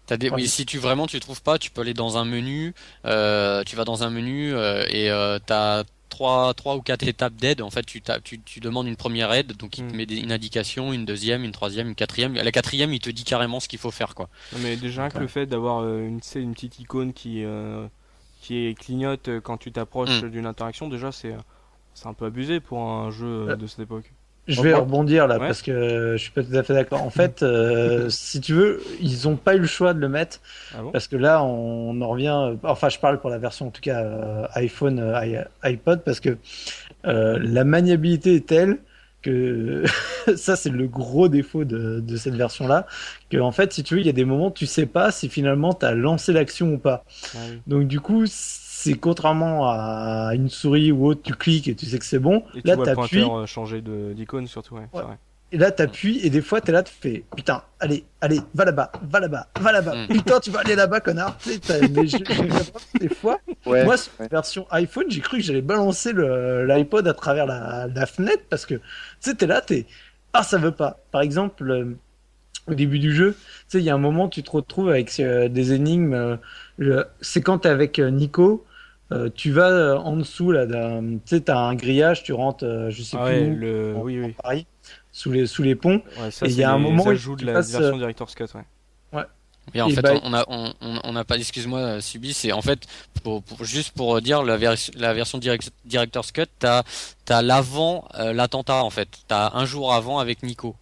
T'as des, oui, si tu vraiment tu trouves pas, tu peux aller dans un menu. Euh, tu vas dans un menu euh, et euh, t'as trois trois ou quatre étapes d'aide. En fait, tu, tu tu demandes une première aide, donc il te Mm. met des- une indication, une deuxième, une troisième, une quatrième. À la quatrième, il te dit carrément ce qu'il faut faire quoi. Non, mais déjà que le fait d'avoir euh, une, une petite icône qui, euh, qui clignote euh, quand tu t'approches Mm. d'une interaction, déjà c'est c'est un peu abusé pour un jeu euh, Euh, de cette époque. Je vais rebondir là Ouais. parce que je suis pas tout à fait d'accord. En fait, euh, si tu veux, ils ont pas eu le choix de le mettre Ah bon? parce que là, on en revient. Enfin, je parle pour la version en tout cas euh, iPhone, euh, iPod, parce que euh, la maniabilité est telle que ça, c'est le gros défaut de, de cette version-là. Que en fait, si tu veux, il y a des moments, tu sais pas si finalement tu as lancé l'action ou pas. Oui. Donc du coup, c'est contrairement à une souris ou autre, tu cliques et tu sais que c'est bon. Et tu Là, t'appuies. pointeur euh, changer d'icône surtout, ouais, Ouais. Et là, t'appuies, et des fois, t'es là, tu fais, putain, allez, allez, va là-bas, va là-bas, va là-bas. Mm. Putain, tu vas aller là-bas, connard. Mais je- je- des fois, Ouais. moi, sur la version iPhone, j'ai cru que j'allais balancer le- l'iPod à travers la, la fenêtre parce que, tu sais, t'es là, t'es, ah, ça veut pas. Par exemple, euh, au début du jeu, tu sais, il y a un moment, tu te retrouves avec euh, des énigmes. euh, c'est quand t'es avec euh, Nico. euh, tu vas euh, en dessous là, tu sais, t'as un grillage, tu rentres, euh, je sais Ah plus ouais, où, le... en- oui, en oui. Paris, sous les sous les ponts. Ouais, ça, Et il c'est y a un moment où tu de la passes, version euh, Director's Cut, ouais. Et en Et fait, bah- on a, on, on, on a pas, excuse-moi, euh, subi, c'est en fait, pour, pour- juste pour dire la, vers- la version direct, Director's Cut, t'as, t'as l'avant, euh, l'attentat en fait. T'as un jour avant avec Nico.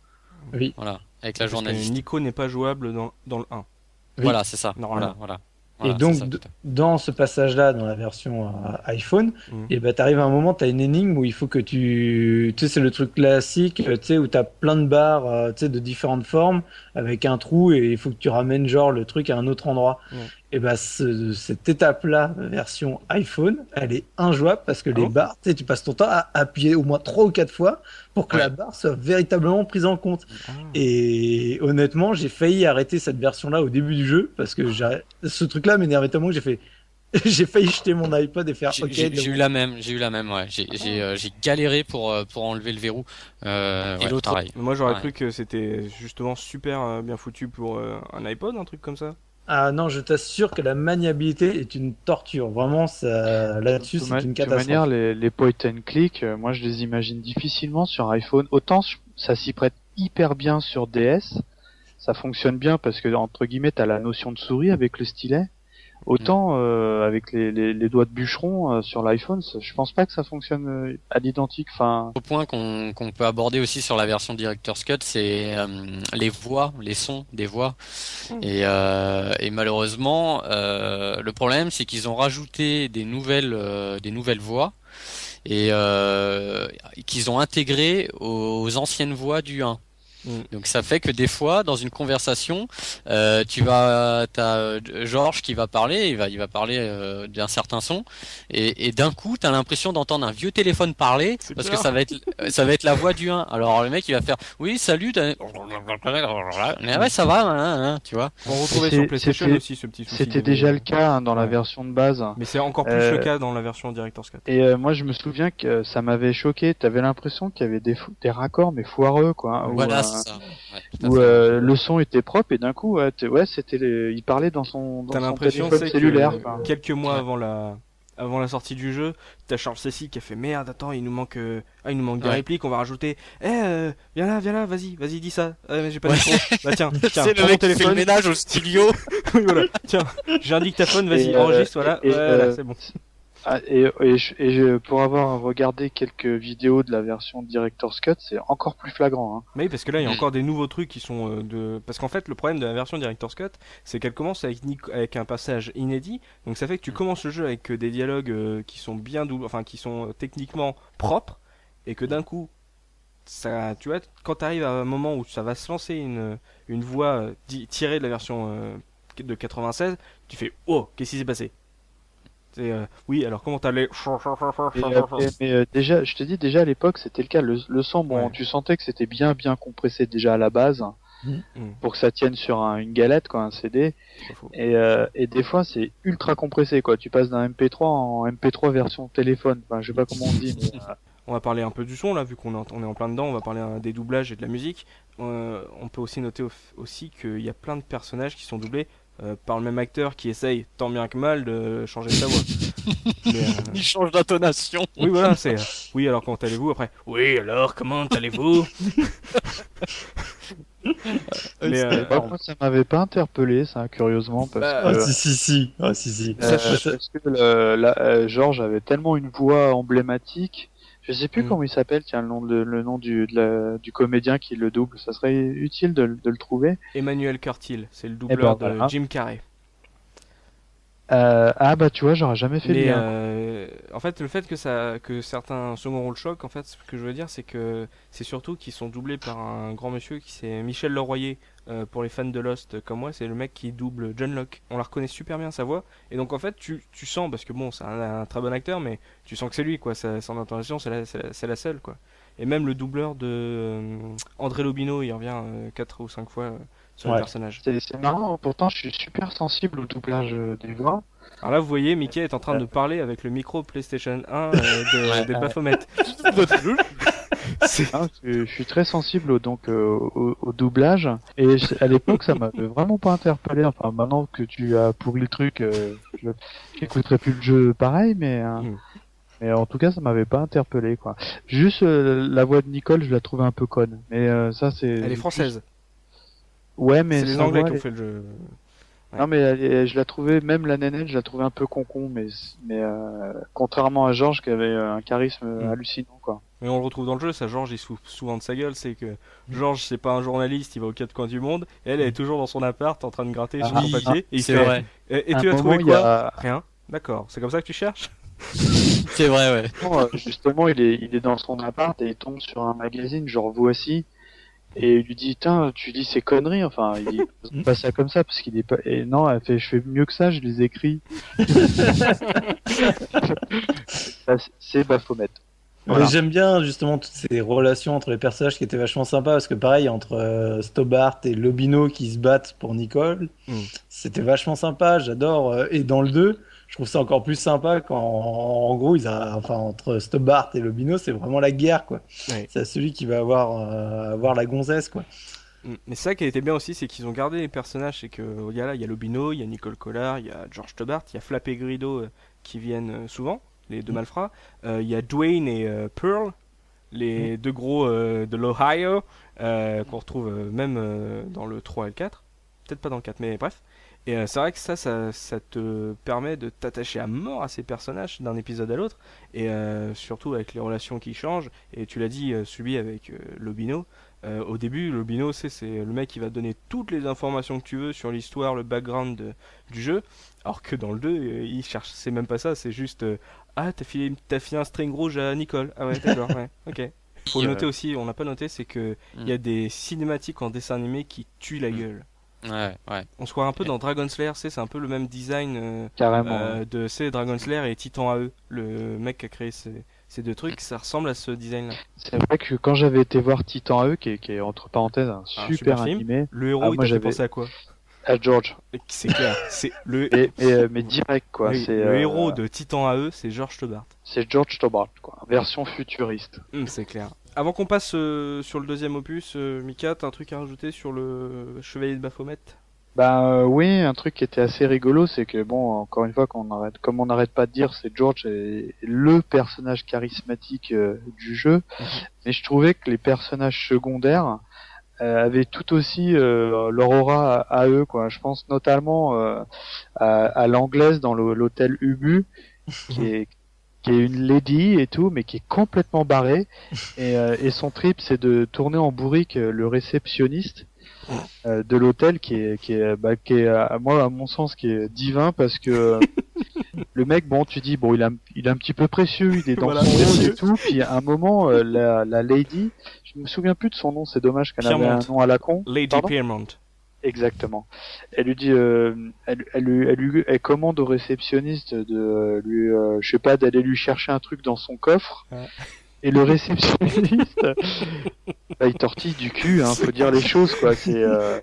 Oui. Voilà. Avec la Parce journaliste. Nico n'est pas jouable dans, dans le 1. Oui. Voilà, c'est ça. Normalement. Voilà, voilà. Et donc, ça, dans ce passage-là, dans la version euh, iPhone, Mhm. et ben t'arrives à un moment, t'as une énigme où il faut que tu, tu sais, c'est le truc classique, euh, tu sais, où t'as plein de barres, euh, tu sais, de différentes formes, avec un trou, et il faut que tu ramènes genre le truc à un autre endroit. Ouais. Et ben ce- cette étape-là, version iPhone, elle est injouable parce que Ah les bon barres, tu sais, tu passes ton temps à appuyer au moins trois ou quatre fois pour que Ouais. la barre soit véritablement prise en compte. Ah. Et honnêtement, j'ai failli arrêter cette version-là au début du jeu parce que ce truc-là m'énervait tellement que j'ai fait, j'ai failli jeter mon iPod et faire J'ai OK. j'ai- eu la même, j'ai eu la même, ouais. J'ai j'ai, euh, galéré pour euh, pour enlever le verrou. Euh, Et ouais, l'autre, moi j'aurais Ouais. cru que c'était justement super euh, bien foutu pour euh, un iPod, un truc comme ça. Ah non, je t'assure que la maniabilité est une torture. Vraiment, ça, là-dessus, De c'est une de catastrophe. manière, les, les point and click, euh, moi je les imagine difficilement sur iPhone. Autant ça s'y prête hyper bien sur DS, ça fonctionne bien parce que entre guillemets t'as la notion de souris avec le stylet. Autant euh, avec les, les, les doigts de bûcheron euh, sur l'iPhone, je pense pas que ça fonctionne euh, à l'identique. Enfin, Au point qu'on qu'on peut aborder aussi sur la version Director's Cut, c'est euh, les voix, les sons des voix. Et, euh, et malheureusement, euh, le problème, c'est qu'ils ont rajouté des nouvelles, euh, des nouvelles voix et euh, qu'ils ont intégré aux anciennes voix du 1. Mm. Donc ça fait que des fois, dans une conversation, euh, tu vas, t'as euh, Georges qui va parler, il va, il va parler euh, d'un certain son, et, et d'un coup, t'as l'impression d'entendre un vieux téléphone parler, parce clair. que ça va être, euh, ça va être la voix du 1. Alors le mec, il va faire, oui, salut, t'as- mais ouais, ça va, hein, hein, tu vois. On retrouvait sur PlayStation aussi ce petit souci. c'était déjà le cas hein, dans la Ouais. version de base. Mais c'est encore plus Euh, le cas dans la version Director's Cut. Et euh, moi je me souviens que ça m'avait choqué. T'avais l'impression qu'il y avait des, des raccords mais foireux quoi. Voilà, euh, ça. Ouais, où euh, le son était propre et d'un coup ouais, t'es- ouais c'était les- il parlait dans son, dans T'as son l'impression téléphone c'est cellulaire que quelques mois Ouais. avant la avant la sortie du jeu, t'as Charles Cécile qui a fait merde, attends, il nous manque, euh, ah, il nous manque des Ouais. répliques, on va rajouter, eh, euh, viens là, viens là, vas-y, vas-y, dis ça. Ah, mais j'ai pas dit trop. Bah tiens, tiens, C'est le mec qui fait le téléphone. ménage au studio. Oui, voilà. Tiens, j'ai un dictaphone, vas-y, Et, euh, enregistre, voilà, et, voilà, euh, c'est bon. Ah, et, et, je- et je- pour avoir regardé quelques vidéos de la version Director's Cut, c'est encore plus flagrant. Hein. Oui, parce que là, il y a Mm. encore des nouveaux trucs qui sont euh, de. Parce qu'en fait, le problème de la version Director's Cut, c'est qu'elle commence avec, avec un passage inédit. Donc ça fait que tu commences le jeu avec euh, des dialogues euh, qui sont bien doubles, enfin qui sont euh, techniquement propres, et que d'un coup, ça, tu vois, quand tu arrives à un moment où ça va se lancer une, une voix euh, di- tirée de la version euh, de 96, tu fais Oh, qu'est-ce qui s'est passé? Euh, Oui, alors comment t'allais Mais, euh, mais- mais, euh, déjà, je te dis déjà à l'époque, c'était le cas. Le, le son, bon, Ouais. tu sentais que c'était bien bien compressé déjà à la base Mhm. Mhm. pour que ça tienne sur un- une galette, quoi, un CD. Et, euh, et des fois, c'est ultra compressé, quoi. Tu passes d'un MP3 en MP3 version téléphone. Enfin, je sais pas comment on dit. mais, euh, On va parler un peu du son là, vu qu'on est, en- on est en plein dedans. On va parler euh, des doublages et de la musique. Euh, on peut aussi noter au- aussi qu'il y a plein de personnages qui sont doublés euh, par le même acteur qui essaye tant bien que mal de changer sa voix. Mais, euh, Il change d'intonation. oui, voilà, c'est. euh, oui, alors comment allez-vous après? Oui, alors comment allez-vous? Mais, euh, Par contre, ça m'avait pas interpellé, ça, curieusement, parce Bah, Ah, que, si, si, si. Ah, si, si. euh, Ça- parce que le, la, euh, George avait tellement une voix emblématique. Je sais plus Mm. comment il s'appelle, tiens, le nom, de, le nom du, de la- du comédien qui le double. Ça serait utile de, le- de le trouver. Emmanuel Curtil, c'est le doubleur ben, de. Jim Carrey. Euh, ah bah tu vois, j'aurais jamais fait Mais euh, en fait, le fait que ça, que certains second rôles choquent, en fait, ce que je veux dire, c'est que c'est surtout qu'ils sont doublés par un grand monsieur qui c'est Michel Leroyer. Euh, pour les fans de Lost euh, comme moi, c'est le mec qui double John Locke. On la reconnaît super bien sa voix, et donc en fait, tu, tu sens parce que bon, c'est un, un très bon acteur, mais tu sens que c'est lui, quoi. Sa, son intonation, c'est la, seule, quoi. Et même le doubleur de euh, André Lobino, il revient 4 ou 5 fois euh, sur le personnage. C'est c'est marrant, pourtant je suis super sensible au doublage euh, des voix. Alors là, vous voyez, Mickey est en train de parler avec le micro PlayStation 1 euh, de, des Baphomet. Hein, je, je suis très sensible au, donc euh, au, au doublage et je- à l'époque ça m'avait vraiment pas interpellé. Enfin maintenant que tu as pourri le truc, euh, je j'écouterai plus le jeu pareil, mais Mm. mais en tout cas ça m'avait pas interpellé quoi. Juste euh, la voix de Nicole, je la trouvais un peu conne, mais euh, ça c'est. Elle est française. Ouais, mais C'est les Anglais voix, qui ont fait le jeu. Ouais. Non mais elle je la trouvais même la nénette, je la trouvais un peu concon, mais mais euh, contrairement à Georges qui avait un charisme Mm. hallucinant quoi. Mais on le retrouve dans le jeu, ça Georges il souffle souvent de sa gueule, c'est que Georges c'est pas un journaliste, il va aux quatre coins du monde, et elle elle est toujours dans son appart en train de gratter sur Ah, un papier, et il C'est fait, vrai. Et, tu as trouvé il y quoi a- Rien. D'accord, c'est comme ça que tu cherches? C'est vrai, ouais. Non, euh, justement, il est, il est dans son appart et il tombe sur un magazine, genre Voici, et il lui dit, tiens, tu dis ces conneries, enfin, il dit, pas ça comme ça, parce qu'il est pas, et non, elle fait, je fais mieux que ça, je les écris. C'est Baphomet. Voilà. J'aime bien justement toutes ces relations entre les personnages qui étaient vachement sympas parce que pareil entre euh, Stobart et Lobino qui se battent pour Nicole, Mm. c'était vachement sympa, j'adore. euh, et dans le 2, je trouve ça encore plus sympa quand en gros ils a, enfin entre Stobart et Lobino, c'est vraiment la guerre quoi. C'est celui qui va avoir euh, avoir la gonzesse quoi. Mm. Mais ça qui a été bien aussi, c'est qu'ils ont gardé les personnages, c'est que il y a là, il y a Lobino, il y a Nicole Collard, il y a George Tobart, il y a Flap et Grido euh, qui viennent souvent, les deux malfrats, Euh, il y a Dwayne et euh, Pearl, les deux gros euh, de l'Ohio, qu'on retrouve même dans le 3 et le 4, peut-être pas dans le 4, mais bref. Et euh, c'est vrai que ça, ça, ça te permet de t'attacher à mort à ces personnages d'un épisode à l'autre, et euh, surtout avec les relations qui changent. Et tu l'as dit, euh, celui avec Lobino, au début, le Bino, c'est c'est le mec qui va te donner toutes les informations que tu veux sur l'histoire, le background de- du jeu. Alors que dans le 2, euh, il cherche, c'est même pas ça, c'est juste Ah, t'as filé, t'as filé un string rouge à Nicole. Ah ouais, d'accord, ouais, ok. Faut le Ouais. noter aussi, on n'a pas noté, c'est que il y a des cinématiques en dessin animé qui tuent la Mm. gueule. Ouais, ouais. On se croit un peu dans Dragon Slayer, c'est c'est un peu le même design euh, Carrément. euh, de c'est Dragon Slayer et Titan AE. Le mec qui a créé ces, ces deux trucs, ça ressemble à ce design-là. C'est vrai que quand j'avais été voir Titan AE, qui est, qui est entre parenthèses un Un super, super film. animé, Le héros, Ah, il moi, j'avais- penser à quoi à George. C'est clair, c'est le Et, euh, mais direct, quoi. Oui, c'est, le euh, héros de Titan AE, c'est George Tobart. C'est George Tobart, quoi. Version futuriste. Hum, c'est clair. Avant qu'on passe euh, sur le deuxième opus, euh, Mika, t'as un truc à rajouter sur le Chevalier de Baphomet? Bah oui, un truc qui était assez rigolo, c'est que bon, encore une fois, qu'on arrête, comme on n'arrête pas de dire, c'est George est le personnage charismatique du jeu, Mhm. mais je trouvais que les personnages secondaires avaient tout aussi euh, leur à, eux, quoi. Je pense notamment euh, à, l'anglaise dans l'hôtel Ubu, qui est une lady et tout, mais qui est complètement barrée. Et, euh, son trip, c'est de tourner en bourrique euh, le réceptionniste euh, de l'hôtel, qui est, qui est, bah, qui est, à moi, à mon sens, qui est divin, parce que le mec, bon, tu dis, bon, il, a, il est un petit peu précieux, il est dans Voilà, son rôle et tout. Puis à un moment, euh, la, la lady, je me souviens plus de son nom, c'est dommage qu'elle avait un nom à la con. Lady Pardon? Piermont. Exactement. Elle lui dit, euh, elle, elle, lui- elle, lui- elle commande au réceptionniste de lui, euh, je sais pas, d'aller lui chercher un truc dans son coffre. Ouais. Et le réceptionniste, bah, il tortille du cul, hein, faut dire les choses, quoi. C'est, euh,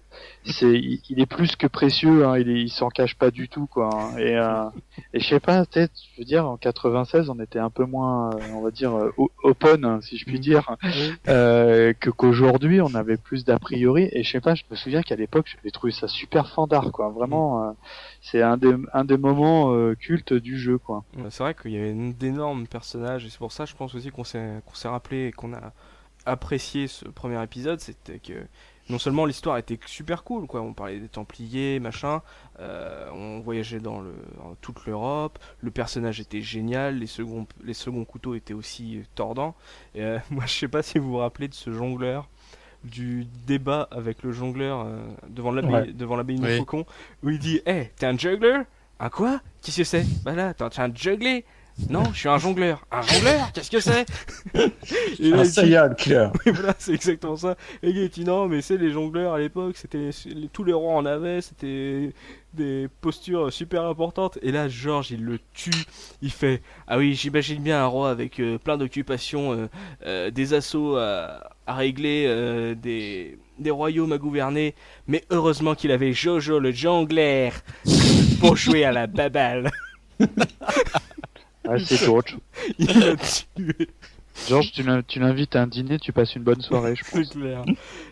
c'est, il, il est plus que précieux, hein, il, il s'en cache pas du tout, quoi. hein. Et, euh, et je sais pas, peut-être, je veux dire, en 96, on était un peu moins, euh, on va dire, euh, open, hein, si je puis dire, euh, que qu'aujourd'hui, on avait plus d'a priori. Et je sais pas, je me souviens qu'à l'époque, j'avais trouvé ça super fandard, quoi. Vraiment, euh, c'est un des, un des moments euh, cultes du jeu, quoi. C'est vrai qu'il y avait d'énormes personnages et c'est pour ça je pense aussi qu'on s'est qu'on s'est rappelé et qu'on a apprécié ce premier épisode, c'était que non seulement l'histoire était super cool, quoi, on parlait des Templiers, machin, euh, on voyageait dans, le, dans toute l'Europe, le personnage était génial, les seconds, les seconds couteaux étaient aussi tordants. Et, euh, moi je sais pas si vous vous rappelez de ce jongleur du débat avec le jongleur euh, devant l'abbaye Ouais. devant l'abbaye du Oui. Faucon où il dit "Eh, t'es un juggler? Un quoi? Qu'est-ce que c'est? Bah là, t'es en train de juggler? Non, je suis un jongleur. Un jongleur Qu'est-ce que c'est? Un serial killer. oui, voilà, c'est exactement ça. Et il dit non, mais c'est les jongleurs à l'époque, c'était tous les rois en avaient, c'était des postures super importantes. Et là, Georges, il le tue. Il fait ah oui, j'imagine bien un roi avec euh, plein d'occupations, euh, euh, des assauts à, à régler, des des royaumes à gouverner. Mais heureusement qu'il avait Jojo le jongleur pour jouer à la baballe. Ouais, c'est George. Il l'a tué. George, tu l'in- tu l'invites à un dîner, tu passes une bonne soirée, je C'est pense. clair.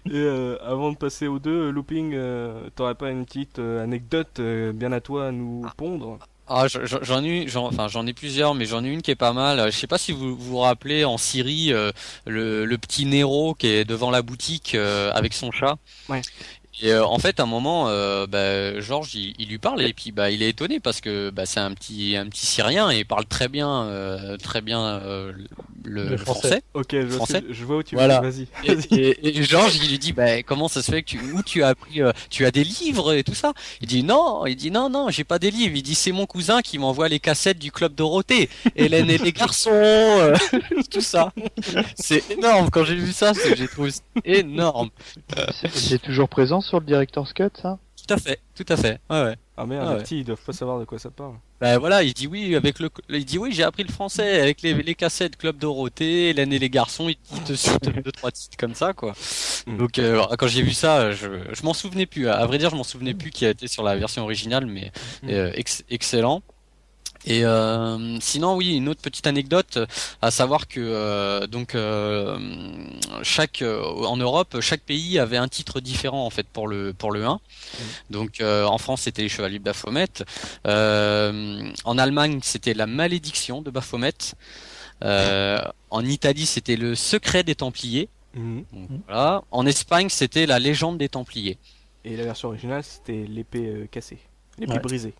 Et euh, avant de passer aux deux, euh, Looping, euh, t'aurais pas une petite euh, anecdote euh, bien à toi à nous pondre? Ah, j'en- j'en j'en ai, j'en- enfin j'en ai plusieurs, mais j'en ai une qui est pas mal. Je sais pas si vous vous rappelez en Syrie euh, le, le petit Nero qui est devant la boutique euh, avec son chat. Ouais. Et euh, en fait, à un moment, euh, bah, Georges, il, il lui parle et puis bah, il est étonné parce que bah, c'est un petit, un petit Syrien et il parle très bien, euh, très bien euh, le, français. français. Ok, je, Français sais- je vois où tu Voilà. vas. Vas-y. Et, Vas-y. et, et Georges, il lui dit, bah, comment ça se fait que tu, où tu as appris, euh, tu as des livres et tout ça? Il dit, non, il dit, non, non, j'ai pas des livres. Il dit, c'est mon cousin qui m'envoie les cassettes du club Dorothée, Hélène et les garçons, euh, tout ça. C'est énorme. Quand j'ai vu ça, j'ai trouvé énorme. C'est toujours présent sur le Director's Cut, ça? Tout à fait, tout à fait. Ouais, ouais. Ah merde, Ah les ouais. petits, ils doivent pas savoir de quoi ça parle. Bah voilà, il dit oui avec le, il dit oui, j'ai appris le français avec les, les cassettes Club Dorothée, Hélène et les garçons, il, il te cite deux trois titres comme ça quoi. Mm. Donc euh, quand j'ai vu ça, je, je m'en souvenais plus. À vrai dire, je m'en souvenais plus qui a été sur la version originale, mais Mm. euh, ex- excellent. Et euh, sinon, oui, une autre petite anecdote, à savoir que euh, donc euh, chaque euh, en Europe, chaque pays avait un titre différent en fait pour le pour le 1. Donc euh, en France, c'était les Chevaliers de Baphomet. Euh, en Allemagne, c'était la Malédiction de Baphomet. Euh, en Italie, c'était le Secret des Templiers. Donc, voilà. En Espagne, c'était la Légende des Templiers. Et la version originale, c'était l'épée cassée. L'épée Ouais. brisée.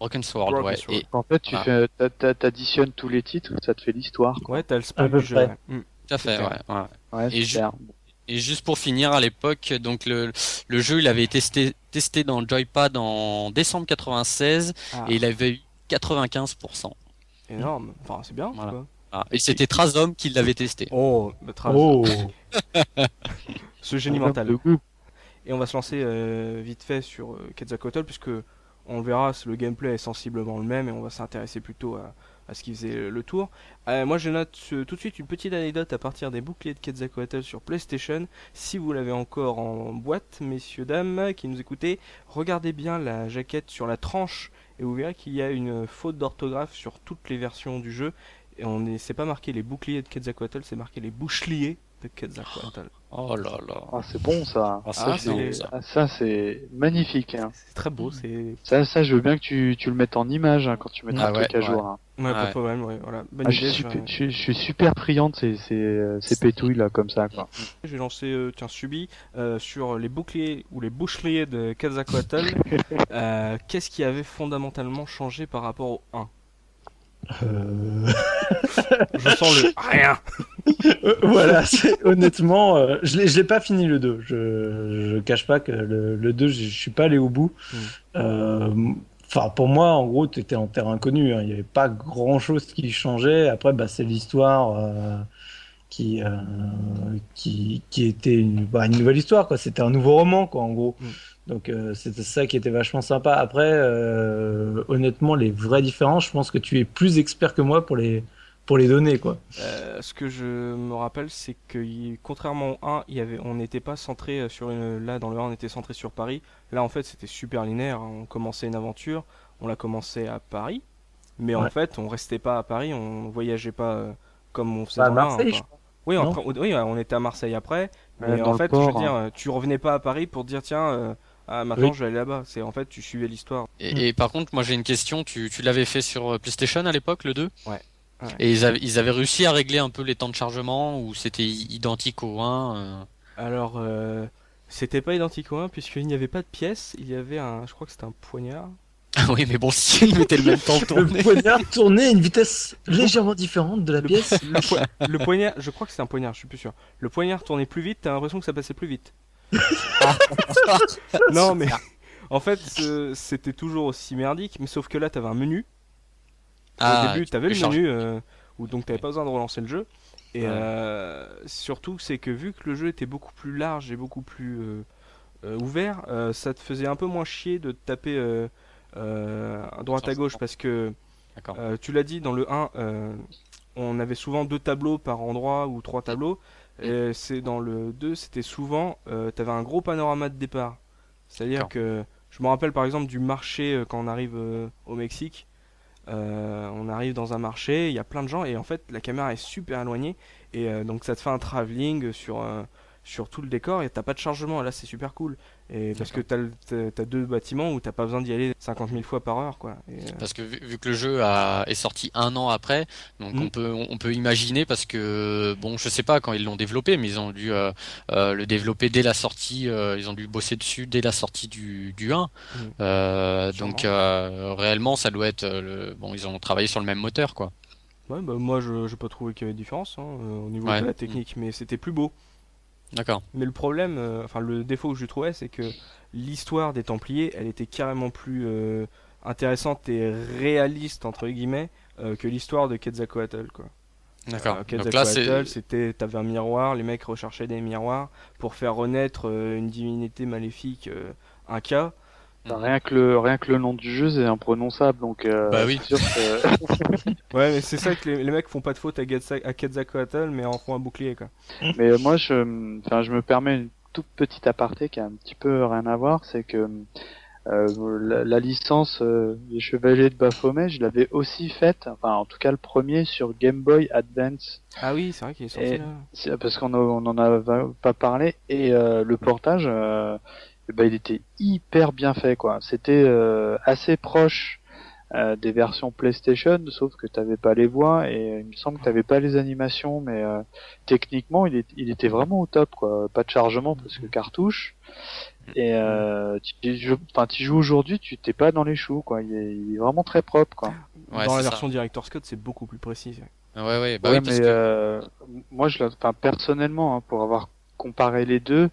Broken Sword, Broken ouais. Sword. Et, En fait, tu Ah. fais, t'a- t'a- t'additionnes tous les titres, ça te fait l'histoire. Ouais, t'as le spoil du jeu. ouais. Mhm. tout à fait, ouais, ouais. Ouais, Et super. Et juste pour finir, à l'époque, donc le, le jeu, il avait été testé, testé dans le Joypad en décembre 96 Ah, et il avait eu 95%. énorme. Enfin, c'est bien. Voilà. quoi. Ah, et c'était Trazom qui l'avait testé. Oh, trace. Oh, Ce génie mental. Et on va se lancer euh, vite fait sur euh, Quetzalcoatl puisque on verra, c'est- le gameplay est sensiblement le même et on va s'intéresser plutôt à, ce qui faisait le tour. Euh, moi je note euh, tout de suite une petite anecdote à partir des boucliers de Quetzalcoatl sur PlayStation. Si vous l'avez encore en boîte, messieurs, dames qui nous écoutez, regardez bien la jaquette sur la tranche et vous verrez qu'il y a une faute d'orthographe sur toutes les versions du jeu. Et on est, c'est pas marqué les boucliers de Quetzalcoatl, c'est marqué les boucheliers de Quetzalcoatl. Oh là là. Ah, c'est bon ça. Ah, Ah, c'est ça. Ah, ça c'est magnifique. Hein. C'est très beau, c'est Ça, ça, je veux bien que tu, tu le mettes en image hein, quand tu mettras Ah le truc ouais, à jour. hein. ouais, pas Ouais. de problème, ouais, voilà. Bonne je, suis je super, vais- je, suis- je suis super friand de ces, ces, ces pétouilles là comme ça quoi. J'ai lancé, euh, tiens, subi, euh, sur les boucliers ou les boucheliers de Quetzalcoatl. euh, Qu'est-ce qui avait fondamentalement changé par rapport au 1 Euh, Je sens le rien. Euh, voilà, c'est- honnêtement, euh, je l'ai, pas fini le 2. Je, je cache pas que le, le 2, je, je suis pas allé au bout. Mm. Euh, Enfin, pour moi, en gros, tu étais en terre inconnue. hein. Il n'y avait pas grand chose qui changeait. Après, bah, c'est l'histoire qui, qui, qui était une, bah, une nouvelle histoire. quoi. C'était un nouveau roman, quoi, en gros. Mm. Donc, euh, c'était ça qui était vachement sympa. Après, euh, honnêtement, les vraies différences, je pense que tu es plus expert que moi pour les, pour les donner, quoi. Euh, ce que je me rappelle, c'est que contrairement au 1, il y avait, on n'était pas centré euh, sur une. Là, dans le 1, on était centré sur Paris. Là, en fait, c'était super linéaire. hein. On commençait une aventure, on la commençait à Paris, mais en fait, on restait pas à Paris, on voyageait pas euh, comme on faisait Bah, à dans le 1, Marseille, je. Oui, après- oui, on était à Marseille après, mais en fait, port, je veux dire, hein. tu revenais pas à Paris pour dire tiens, euh, ah, maintenant Oui. je vais aller là-bas. C'est en fait, tu suivais l'histoire. Et, et par contre, moi j'ai une question. Tu, tu l'avais fait sur euh, PlayStation à l'époque, le 2 Ouais. Ouais. Et ils avaient, ils avaient réussi à régler un peu les temps de chargement ou c'était identique au 1 euh? Alors, euh, c'était pas identique au 1 puisqu'il n'y avait pas de pièce, il y avait un, je crois que c'était un poignard. Ah oui, mais bon, si ils mettaient le même temps Le poignard tournait à une vitesse légèrement différente de la pièce. Le, le poignard, je crois que c'est un poignard, je suis plus sûr. Le poignard tournait plus vite, t'as l'impression que ça passait plus vite. non mais, en fait, c'était toujours aussi merdique, mais sauf que là, t'avais un menu. Ah, Au début, tu t'avais le menu, euh, où donc t'avais pas besoin de relancer le jeu. Et Ouais. euh, surtout, c'est que vu que le jeu était beaucoup plus large et beaucoup plus euh, euh, ouvert, euh, ça te faisait un peu moins chier de te taper euh, euh, à droite à gauche parce que euh, tu l'as dit dans le 1, euh, on avait souvent deux tableaux par endroit ou trois tableaux. Et c'est dans le 2, c'était souvent, euh, t'avais un gros panorama de départ. C'est-à-dire que je me rappelle par exemple du marché euh, quand on arrive euh, au Mexique. On arrive dans un marché, il y a plein de gens et en fait la caméra est super éloignée et donc ça te fait un travelling sur sur tout le décor et t'as pas de chargement. Là c'est super cool et parce que t'as t'as deux bâtiments où t'as pas besoin d'y aller 50 000 fois par heure quoi. Et, euh, Parce que vu, vu que le jeu a, est sorti un an après, donc Mm. on peut on, peut imaginer parce que bon je sais pas quand ils l'ont développé, mais ils ont dû euh, euh, le développer dès la sortie, euh, ils ont dû bosser dessus dès la sortie du du 1. Mm. Euh, Sûrement. donc réellement ça doit être le bon ils ont travaillé sur le même moteur quoi. Ouais, bah moi je j'ai pas trouvé qu'il y avait de différence hein, au niveau Ouais. de la technique, mais c'était plus beau. D'accord. Mais le problème, euh, enfin le défaut que je trouvais, c'est que l'histoire des Templiers, elle était carrément plus euh, intéressante et réaliste entre guillemets euh, que l'histoire de Quetzalcoatl quoi. D'accord. Donc là c'était t'avais un miroir, les mecs recherchaient des miroirs pour faire renaître une divinité maléfique euh, Inca. Rien que le rien que le nom du jeu c'est imprononçable donc euh, Bah oui. c'est sûr que Ouais, mais c'est ça que les, les mecs font pas de faute à, Quetzal- à Quetzalcoatl, mais en font un bouclier quoi. mais moi je enfin je me permets une toute petite aparté qui a un petit peu rien à voir c'est que euh, la, la licence euh, des Chevaliers de Baphomet je l'avais aussi faite enfin en tout cas le premier sur Game Boy Advance Ah oui, c'est vrai qu'il est sorti Et- là. Parce qu'on on en a pas parlé et euh, le portage euh, eh ben, il était hyper bien fait quoi. C'était euh, assez proche euh, des versions PlayStation sauf que t'avais pas les voix et euh, il me semble que t'avais pas les animations mais euh, techniquement il, est, il était vraiment au top quoi. Pas de chargement parce que cartouche. Et euh, tu, joues aujourd'hui tu t'es pas dans les choux quoi. Il est, il est vraiment très propre quoi. Ouais, Dans la c'est ça. version Director's Cut, c'est beaucoup plus précis. Ouais. Ouais bah ouais, oui parce mais que euh, moi, je, enfin, personnellement, hein, pour avoir comparé les deux,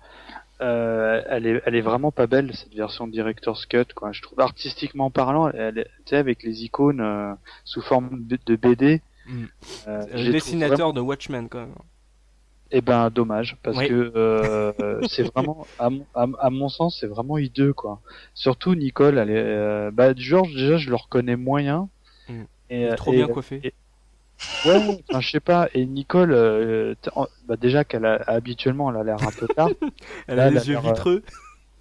euh, elle est, elle est vraiment pas belle cette version Director's Cut. Quoi. Je trouve artistiquement parlant, elle, est- tu sais, avec les icônes euh, sous forme de, de BD. Mm. euh, Le les trouve dessinateur vraiment- de Watchmen quand même. Eh ben, dommage, parce Oui. que euh, c'est vraiment, à mon, à, à mon sens, c'est vraiment hideux, quoi. Surtout Nicole, elle est, euh, bah, George déjà, je le reconnais moyen. Mm. Et, Il est euh, trop et- bien coiffé. et- Ouais, enfin, je sais pas. Et Nicole, euh, en- bah déjà qu'elle a habituellement, elle a l'air un peu tard. Elle là, a elle a les yeux euh, vitreux.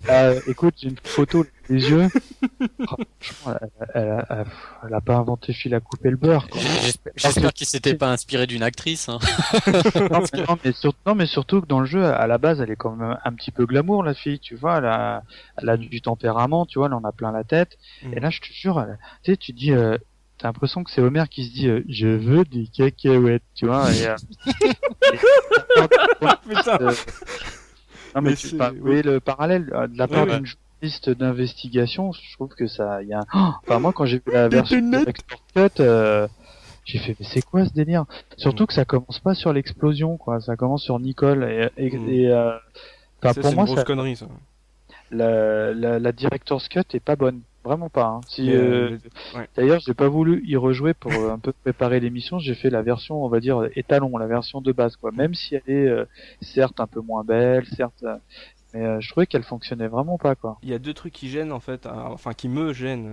Euh, écoute, j'ai une photo des yeux. Franchement, elle, elle, elle, elle a pas inventé fil à couper le beurre. J'espère qu'il s'était pas inspiré d'une actrice. Hein. non, mais, non, mais sur- non, mais surtout que dans le jeu, à la base, elle est quand même un petit peu glamour, la fille, tu vois. Elle a, elle a du tempérament, tu vois. Elle en a plein la tête. Mm. Et là, je te jure, tu sais, tu dis, euh, t'as l'impression que c'est Homer qui se dit, euh, je veux des cacahuètes, tu vois. Et, euh, Putain. euh, non, mais, Mais tu pas, oui. le parallèle de la part d'une journaliste d'investigation, je trouve que ça, il y a, un- Oh enfin moi quand j'ai vu la version. Director's Cut, euh, j'ai fait mais c'est quoi ce délire? Surtout Mm. que ça commence pas sur l'explosion, quoi. Ça commence sur Nicole et, et, Mm. et, euh, enfin, Ça, pour c'est une moi, grosse ça- connerie, ça. la, la, la Director's Cut est pas bonne. Vraiment pas. Hein. Si, euh, euh, ouais. D'ailleurs, j'ai pas voulu y rejouer pour euh, un peu préparer l'émission. J'ai fait la version, on va dire, étalon, la version de base, quoi. Même si elle est euh, certes un peu moins belle, certes, mais euh, je trouvais qu'elle fonctionnait vraiment pas, quoi. Il y a deux trucs qui gênent en fait, euh, enfin qui me gênent,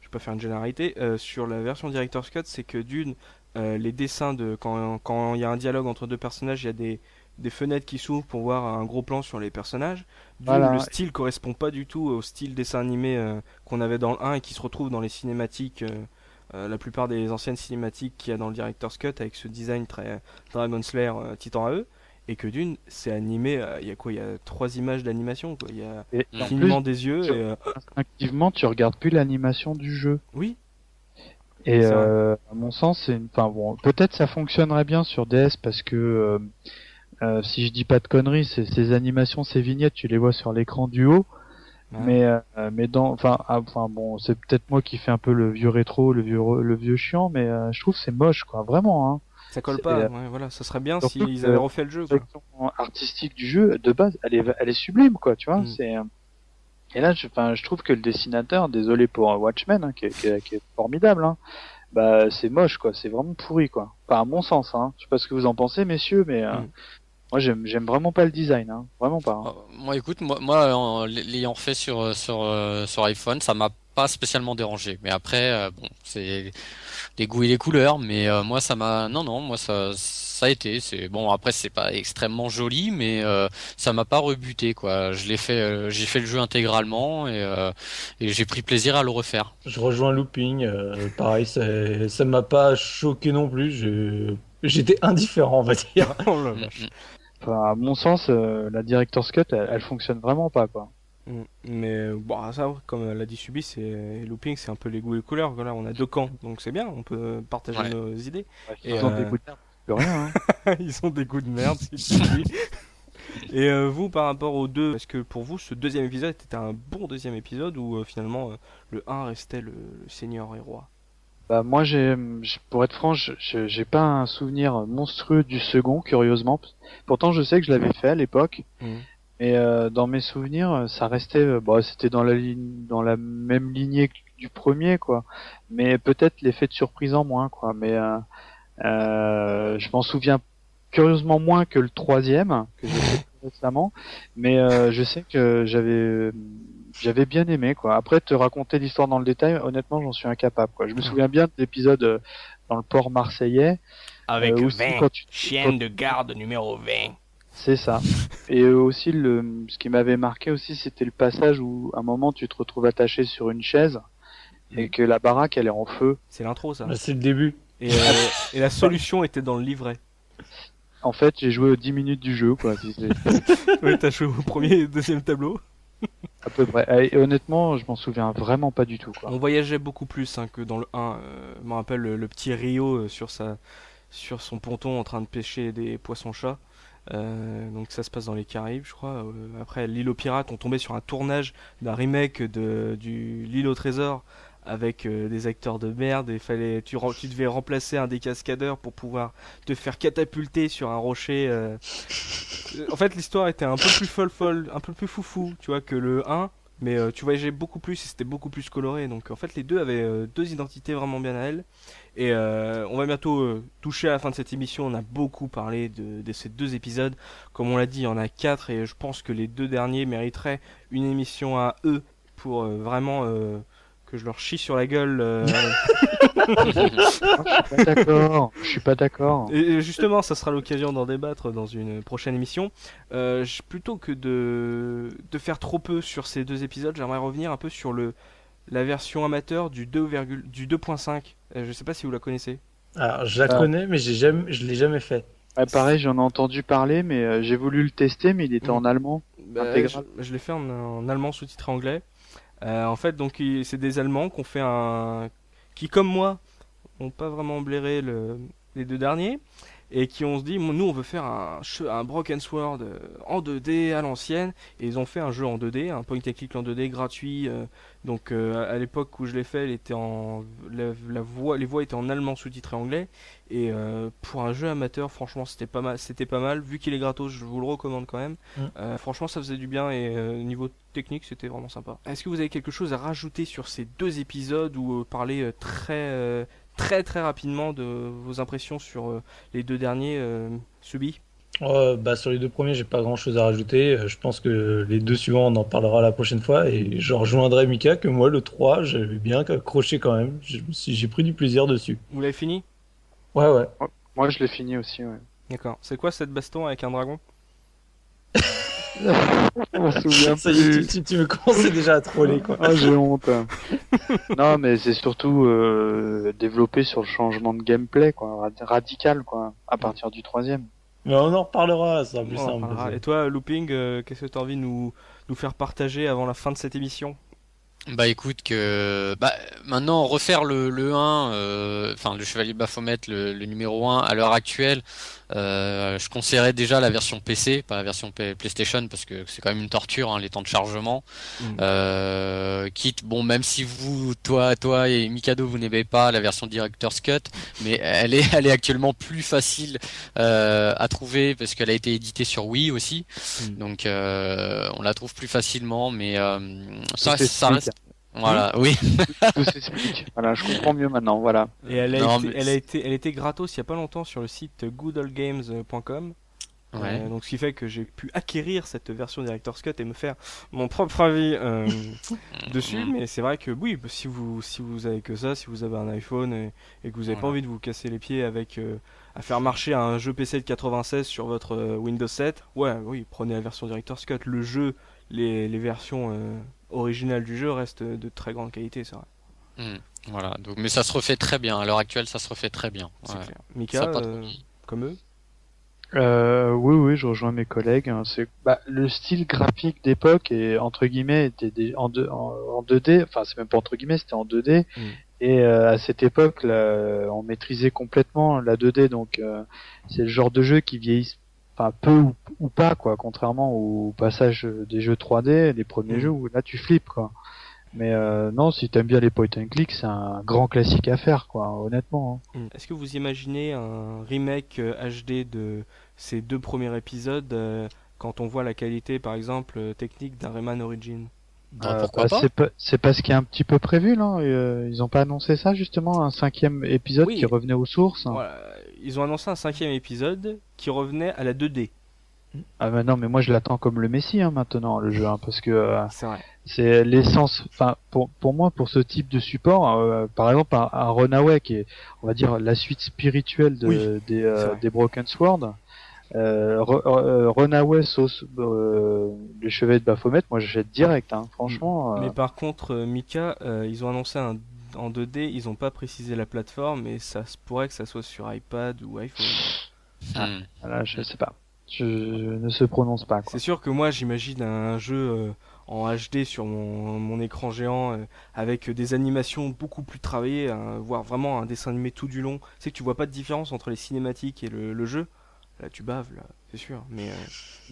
je vais pas faire une généralité, sur la version Director's Cut, c'est que d'une, les dessins de quand quand il y a un dialogue entre deux personnages, il y a des, des fenêtres qui s'ouvrent pour voir un gros plan sur les personnages. D'une, Voilà. le style correspond pas du tout au style dessin animé euh, qu'on avait dans le 1 et qui se retrouve dans les cinématiques, euh, euh, la plupart des anciennes cinématiques qu'il y a dans le Director's Cut avec ce design très Dragon Slayer euh, Titan AE. Et que d'une, c'est animé, euh, il y a quoi Il y a trois images d'animation, quoi. Il y a Et plus, des yeux tu- et euh, instinctivement, tu regardes plus l'animation du jeu. oui, Et euh, à mon sens, c'est une... enfin bon, peut-être ça fonctionnerait bien sur DS parce que euh, euh, si je dis pas de conneries, c'est- ces animations, ces vignettes, tu les vois sur l'écran du haut. Ouais. Mais euh, mais dans enfin ah, enfin bon, c'est peut-être moi qui fais un peu le vieux rétro, le vieux le vieux chiant, mais euh, je trouve c'est moche quoi, vraiment hein. ça colle pas. euh, Ouais, voilà, ça serait bien s'ils avaient refait le jeu. Quoi. artistique du jeu de base, elle est elle est sublime quoi, tu vois, Mm. c'est euh, et là je enfin je trouve que le dessinateur, désolé pour euh, Watchmen hein, qui, est, qui, est, qui est formidable hein. Bah c'est moche quoi, c'est vraiment pourri quoi. Enfin à mon sens hein. Je sais pas ce que vous en pensez messieurs mais euh, Mm. Moi j'aime j'aime vraiment pas le design hein, vraiment pas. hein. Euh, Moi, écoute, moi, moi en l'ayant fait sur euh, sur euh, sur iPhone, ça m'a pas spécialement dérangé. Mais après, euh, bon, c'est les goûts et les couleurs. Mais euh, moi, ça m'a, non, non, moi ça ça a été. C'est bon. Après, c'est pas extrêmement joli, mais euh, ça m'a pas rebuté quoi. Je l'ai fait, euh, j'ai fait le jeu intégralement et euh, et j'ai pris plaisir à le refaire. Je rejoins Looping, euh, pareil, ça ça m'a pas choqué non plus. J'étais indifférent, on va dire. Enfin à mon sens euh, la director's cut elle, elle fonctionne vraiment pas quoi. Mm. Mais bon, ça, comme l'a dit Subi, c'est et Looping, c'est un peu les goûts et les couleurs. Voilà, on a deux camps, donc c'est bien. On peut partager Ouais. nos idées. Ils Et, ont euh, des goûts de merde, plus rien hein. Ils ont des goûts de merde, si tu dis. Et euh, vous, par rapport aux deux, est-ce que pour vous, ce deuxième épisode était un bon deuxième épisode ou euh, finalement euh, le 1 restait le, le Seigneur et Roi? Bah moi j'ai, pour être franc, j'ai pas un souvenir monstrueux du second, curieusement. Pourtant je sais que je l'avais fait à l'époque, mais euh, dans mes souvenirs, ça restait, euh, bon, c'était dans la ligne, dans la même lignée que du premier, quoi. Mais peut-être l'effet de surprise en moins, quoi. Mais euh, euh, je m'en souviens curieusement moins que le troisième que j'ai fait récemment, mais euh, je sais que j'avais j'avais bien aimé quoi. Après te raconter l'histoire dans le détail, honnêtement, j'en suis incapable quoi. Je me souviens bien de l'épisode euh, dans le port marseillais Avec euh, aussi quand tu chienne de garde numéro 20. c'est ça. Et euh, aussi le ce qui m'avait marqué aussi, c'était le passage où à un moment tu te retrouves attaché sur une chaise et que la baraque elle est en feu. C'est l'intro, ça. Bah, C'est le début. Et, euh, et la solution était dans le livret. En fait, j'ai joué aux 10 minutes du jeu quoi, Oui, t'as joué au premier et deuxième tableau. À peu près. Et honnêtement, je m'en souviens vraiment pas du tout. On voyageait beaucoup plus hein, que dans le 1. Euh, rappelle le, le petit Rio euh, sur, sa, sur son ponton en train de pêcher des poissons-chats. Euh, donc ça se passe dans les Caraïbes, je crois. Euh, après, l'île aux pirates, on tombait sur un tournage d'un remake de, du L'île au trésor avec euh, des acteurs de merde et fallait tu, devais remplacer un des cascadeurs pour pouvoir te faire catapulter sur un rocher. euh. Euh, En fait, l'histoire était un peu plus folle folle, un peu plus foufou, tu vois, que le 1. Mais euh, tu voyageais beaucoup plus et c'était beaucoup plus coloré. Donc en fait, les deux avaient deux identités vraiment bien à elles. Et on va bientôt toucher à la fin de cette émission. On a beaucoup parlé de, de ces deux épisodes. Comme on l'a dit, il y en a quatre et je pense que les deux derniers mériteraient une émission à eux pour vraiment que je leur chie sur la gueule. euh, Je suis pas d'accord. Je suis pas d'accord. Et justement, ça sera l'occasion d'en débattre dans une prochaine émission. Euh, je- plutôt que de, de faire trop peu sur ces deux épisodes, j'aimerais revenir un peu sur le, la version amateur du 2, du 2.5. Euh, je sais pas si vous la connaissez. Alors, je la Ah. connais, mais j'ai jamais, je l'ai jamais fait. Ouais, pareil, j'en ai entendu parler, mais euh, j'ai voulu le tester, mais il était Mm. en allemand. Bah, Intégral. je je l'ai fait en, en allemand sous-titré anglais. Euh, en fait, c'est des Allemands qui fait un, qui comme moi, ont pas vraiment blairé le, les deux derniers et qui ont dit, nous on veut faire un, un Broken Sword euh, en 2D à l'ancienne et ils ont fait un jeu en 2D, un point and click en 2D gratuit. euh, donc euh, à l'époque où je l'ai fait, il était en la, la voix, les voix étaient en allemand sous-titré anglais et euh, pour un jeu amateur, franchement c'était pas mal, c'était pas mal. Vu qu'il est gratos, je vous le recommande quand même. Euh, franchement, ça faisait du bien et niveau technique, c'était vraiment sympa. Est-ce que vous avez quelque chose à rajouter sur ces deux épisodes ou euh, parler très très très rapidement de vos impressions sur euh, les deux derniers euh, Subi Euh, bah, sur les deux premiers, j'ai pas grand chose à rajouter. Euh, Je pense que les deux suivants, on en parlera la prochaine fois. Et je rejoindrai Mika que moi, le 3, j'avais bien accroché quand même. J'ai pris du plaisir dessus. Vous l'avez fini? Ouais, ouais. Moi, je l'ai fini aussi, ouais. D'accord. C'est quoi cette baston avec un dragon? Je m'en souviens Ça y est, plus. tu, tu- tu me commençais déjà à troller, quoi. Ah, j'ai honte. non, mais c'est surtout euh, développé sur le changement de gameplay, quoi, rad- radical, quoi, à partir du troisième. Mais on en reparlera, ça plus simple. Et toi, Looping, euh, qu'est-ce que tu as envie de nous, nous faire partager avant la fin de cette émission? Bah écoute que bah maintenant refaire le, le 1 euh, enfin le Chevalier Baphomet le, le numéro 1 à l'heure actuelle euh, je conseillerais déjà la version PC pas la version PlayStation parce que c'est quand même une torture hein, les temps de chargement Mm. euh, quitte bon même si vous toi toi et Mikado vous n'aimez pas la version Director's Cut mais elle est elle est actuellement plus facile euh, à trouver parce qu'elle a été éditée sur Wii aussi Mm. donc euh, on la trouve plus facilement mais euh, ça ça reste voilà, oui. Tout s'explique. Voilà, je comprends mieux maintenant, voilà. Et elle a, Non, été, mais elle, a été, elle était gratos il y a pas longtemps sur le site goodoldgames.com. Ouais. Euh, donc ce qui fait que j'ai pu acquérir cette version Director's Cut et me faire mon propre avis euh, dessus. Mm. Mais c'est vrai que oui, bah, si vous si vous avez que ça, si vous avez un iPhone et, et que vous n'avez pas envie de vous casser les pieds avec euh, à faire marcher un jeu PC de 96 sur votre euh, Windows 7, ouais, oui, prenez la version Director's Cut. Le jeu, les, les versions originales du jeu restent de très grande qualité, c'est vrai. Mm. Voilà. Donc, mais ça se refait très bien. À l'heure actuelle, ça se refait très bien. Ouais. clair. Mika, euh, comme eux. Euh, oui, oui, je rejoins mes collègues. hein. C'est bah, le style graphique d'époque et entre guillemets était des- en, deux, en, en 2D. Enfin, c'est même pas entre guillemets, c'était en 2D. Mm. Et euh, à cette époque, là, on maîtrisait complètement la 2D. Donc, euh, c'est le genre de jeu qui vieillissent, enfin peu ou, ou pas, quoi. Contrairement au passage des jeux 3D, les premiers Mm. jeux où là tu flippes, quoi. Mais euh, non, si t'aimes bien les point and click, c'est un grand classique à faire, quoi. Honnêtement. hein. Mm. Est-ce que vous imaginez un remake euh, HD de ces deux premiers épisodes euh, quand on voit la qualité, par exemple, euh, technique d'un Rayman Origin Ah, Euh, pourquoi bah, pas C'est pas, c'est pas ce qui est un petit peu prévu là. Euh, ils ont pas annoncé ça justement, un cinquième épisode Oui. qui revenait aux sources. Voilà. Ils ont annoncé un cinquième épisode qui revenait à la 2D. Ah mais non, mais moi je l'attends comme le Messi hein, maintenant le jeu, hein, parce que euh, C'est l'essence. Enfin pour pour moi pour ce type de support, euh, par exemple un, un Runaway qui est on va dire la suite spirituelle de, Oui, des euh, des Broken Sword. Euh, Ru- euh, Runaway sauce euh, le chevet de Baphomet, moi j'achète direct. Hein, franchement. euh, Mais par contre, euh, Mika, euh, ils ont annoncé un en 2D, ils n'ont pas précisé la plateforme, et ça se pourrait que ça soit sur iPad ou iPhone. Ah. Mm. Voilà, je sais pas. Je, je ne se prononce pas. C'est sûr que moi j'imagine un jeu euh, en HD sur mon, mon écran géant euh, avec des animations beaucoup plus travaillées, hein, voire vraiment un dessin animé tout du long. C'est que tu vois pas de différence entre les cinématiques et le, le jeu? Là tu baves là, c'est sûr. Mais euh,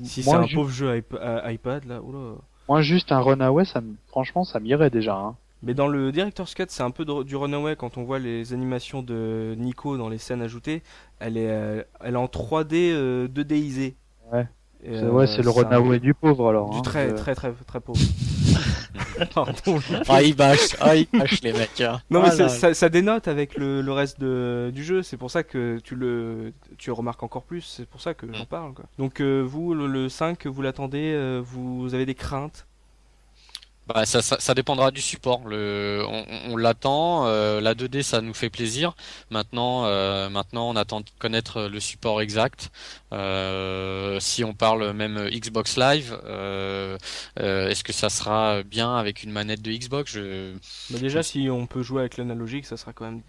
si c'est un ju- pauvre jeu iP- à iPad là, oula. Moi, juste un Runaway, ça me... franchement, ça m'irait déjà. Hein. Mais dans le Director's Cut, c'est un peu de- du runaway quand on voit les animations de Nico dans les scènes ajoutées. Elle est, euh, elle est en 3D euh, 2Disé. Ouais. Euh, ouais, c'est le un- Runaway du pauvre alors. Du hein. très, très, très, très pauvre. Pardon. Ah, ils bâchent, ah, ils bâchent les mecs. hein. Non mais Ah ça, là ça, ça dénote avec le, le reste de, du jeu, c'est pour ça que tu le tu remarques encore plus, c'est pour ça que j'en parle quoi. Donc euh, vous le, le 5 vous l'attendez, euh, vous avez des craintes Bah, ça, ça, ça, dépendra du support. Le, on, on l'attend. Euh, la 2D, ça nous fait plaisir. Maintenant, euh, maintenant, on attend de connaître le support exact. Euh, si on parle même Xbox Live, euh, euh, est-ce que ça sera bien avec une manette de Xbox? Je... Bah déjà, si on peut jouer avec l'analogique, ça sera quand même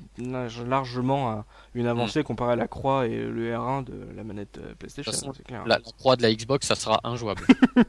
largement une avancée mm. comparé à la croix et le R1 de la manette PlayStation. Façon, clair. La, la, croix de la Xbox, ça sera injouable.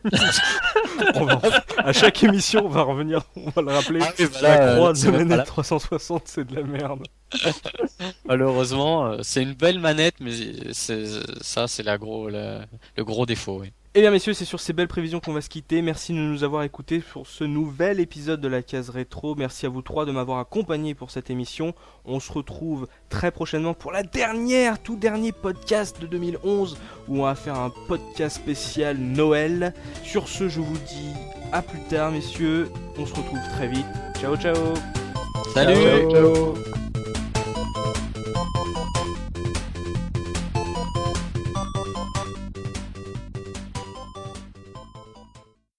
va, à chaque émission on va revenir, on va le rappeler. Ah la croix de manette 360, c'est de la merde. Malheureusement, euh, c'est une belle manette, mais ça, c'est la gros, le gros défaut. Oui. Eh bien messieurs, c'est sur ces belles prévisions qu'on va se quitter. Merci de nous avoir écoutés pour ce nouvel épisode de la case rétro. Merci à vous trois de m'avoir accompagné pour cette émission. On se retrouve très prochainement pour la dernière, tout dernier podcast de 2011 où on va faire un podcast spécial Noël. Sur ce, je vous dis à plus tard messieurs. On se retrouve très vite. Ciao ciao. Salut. ciao.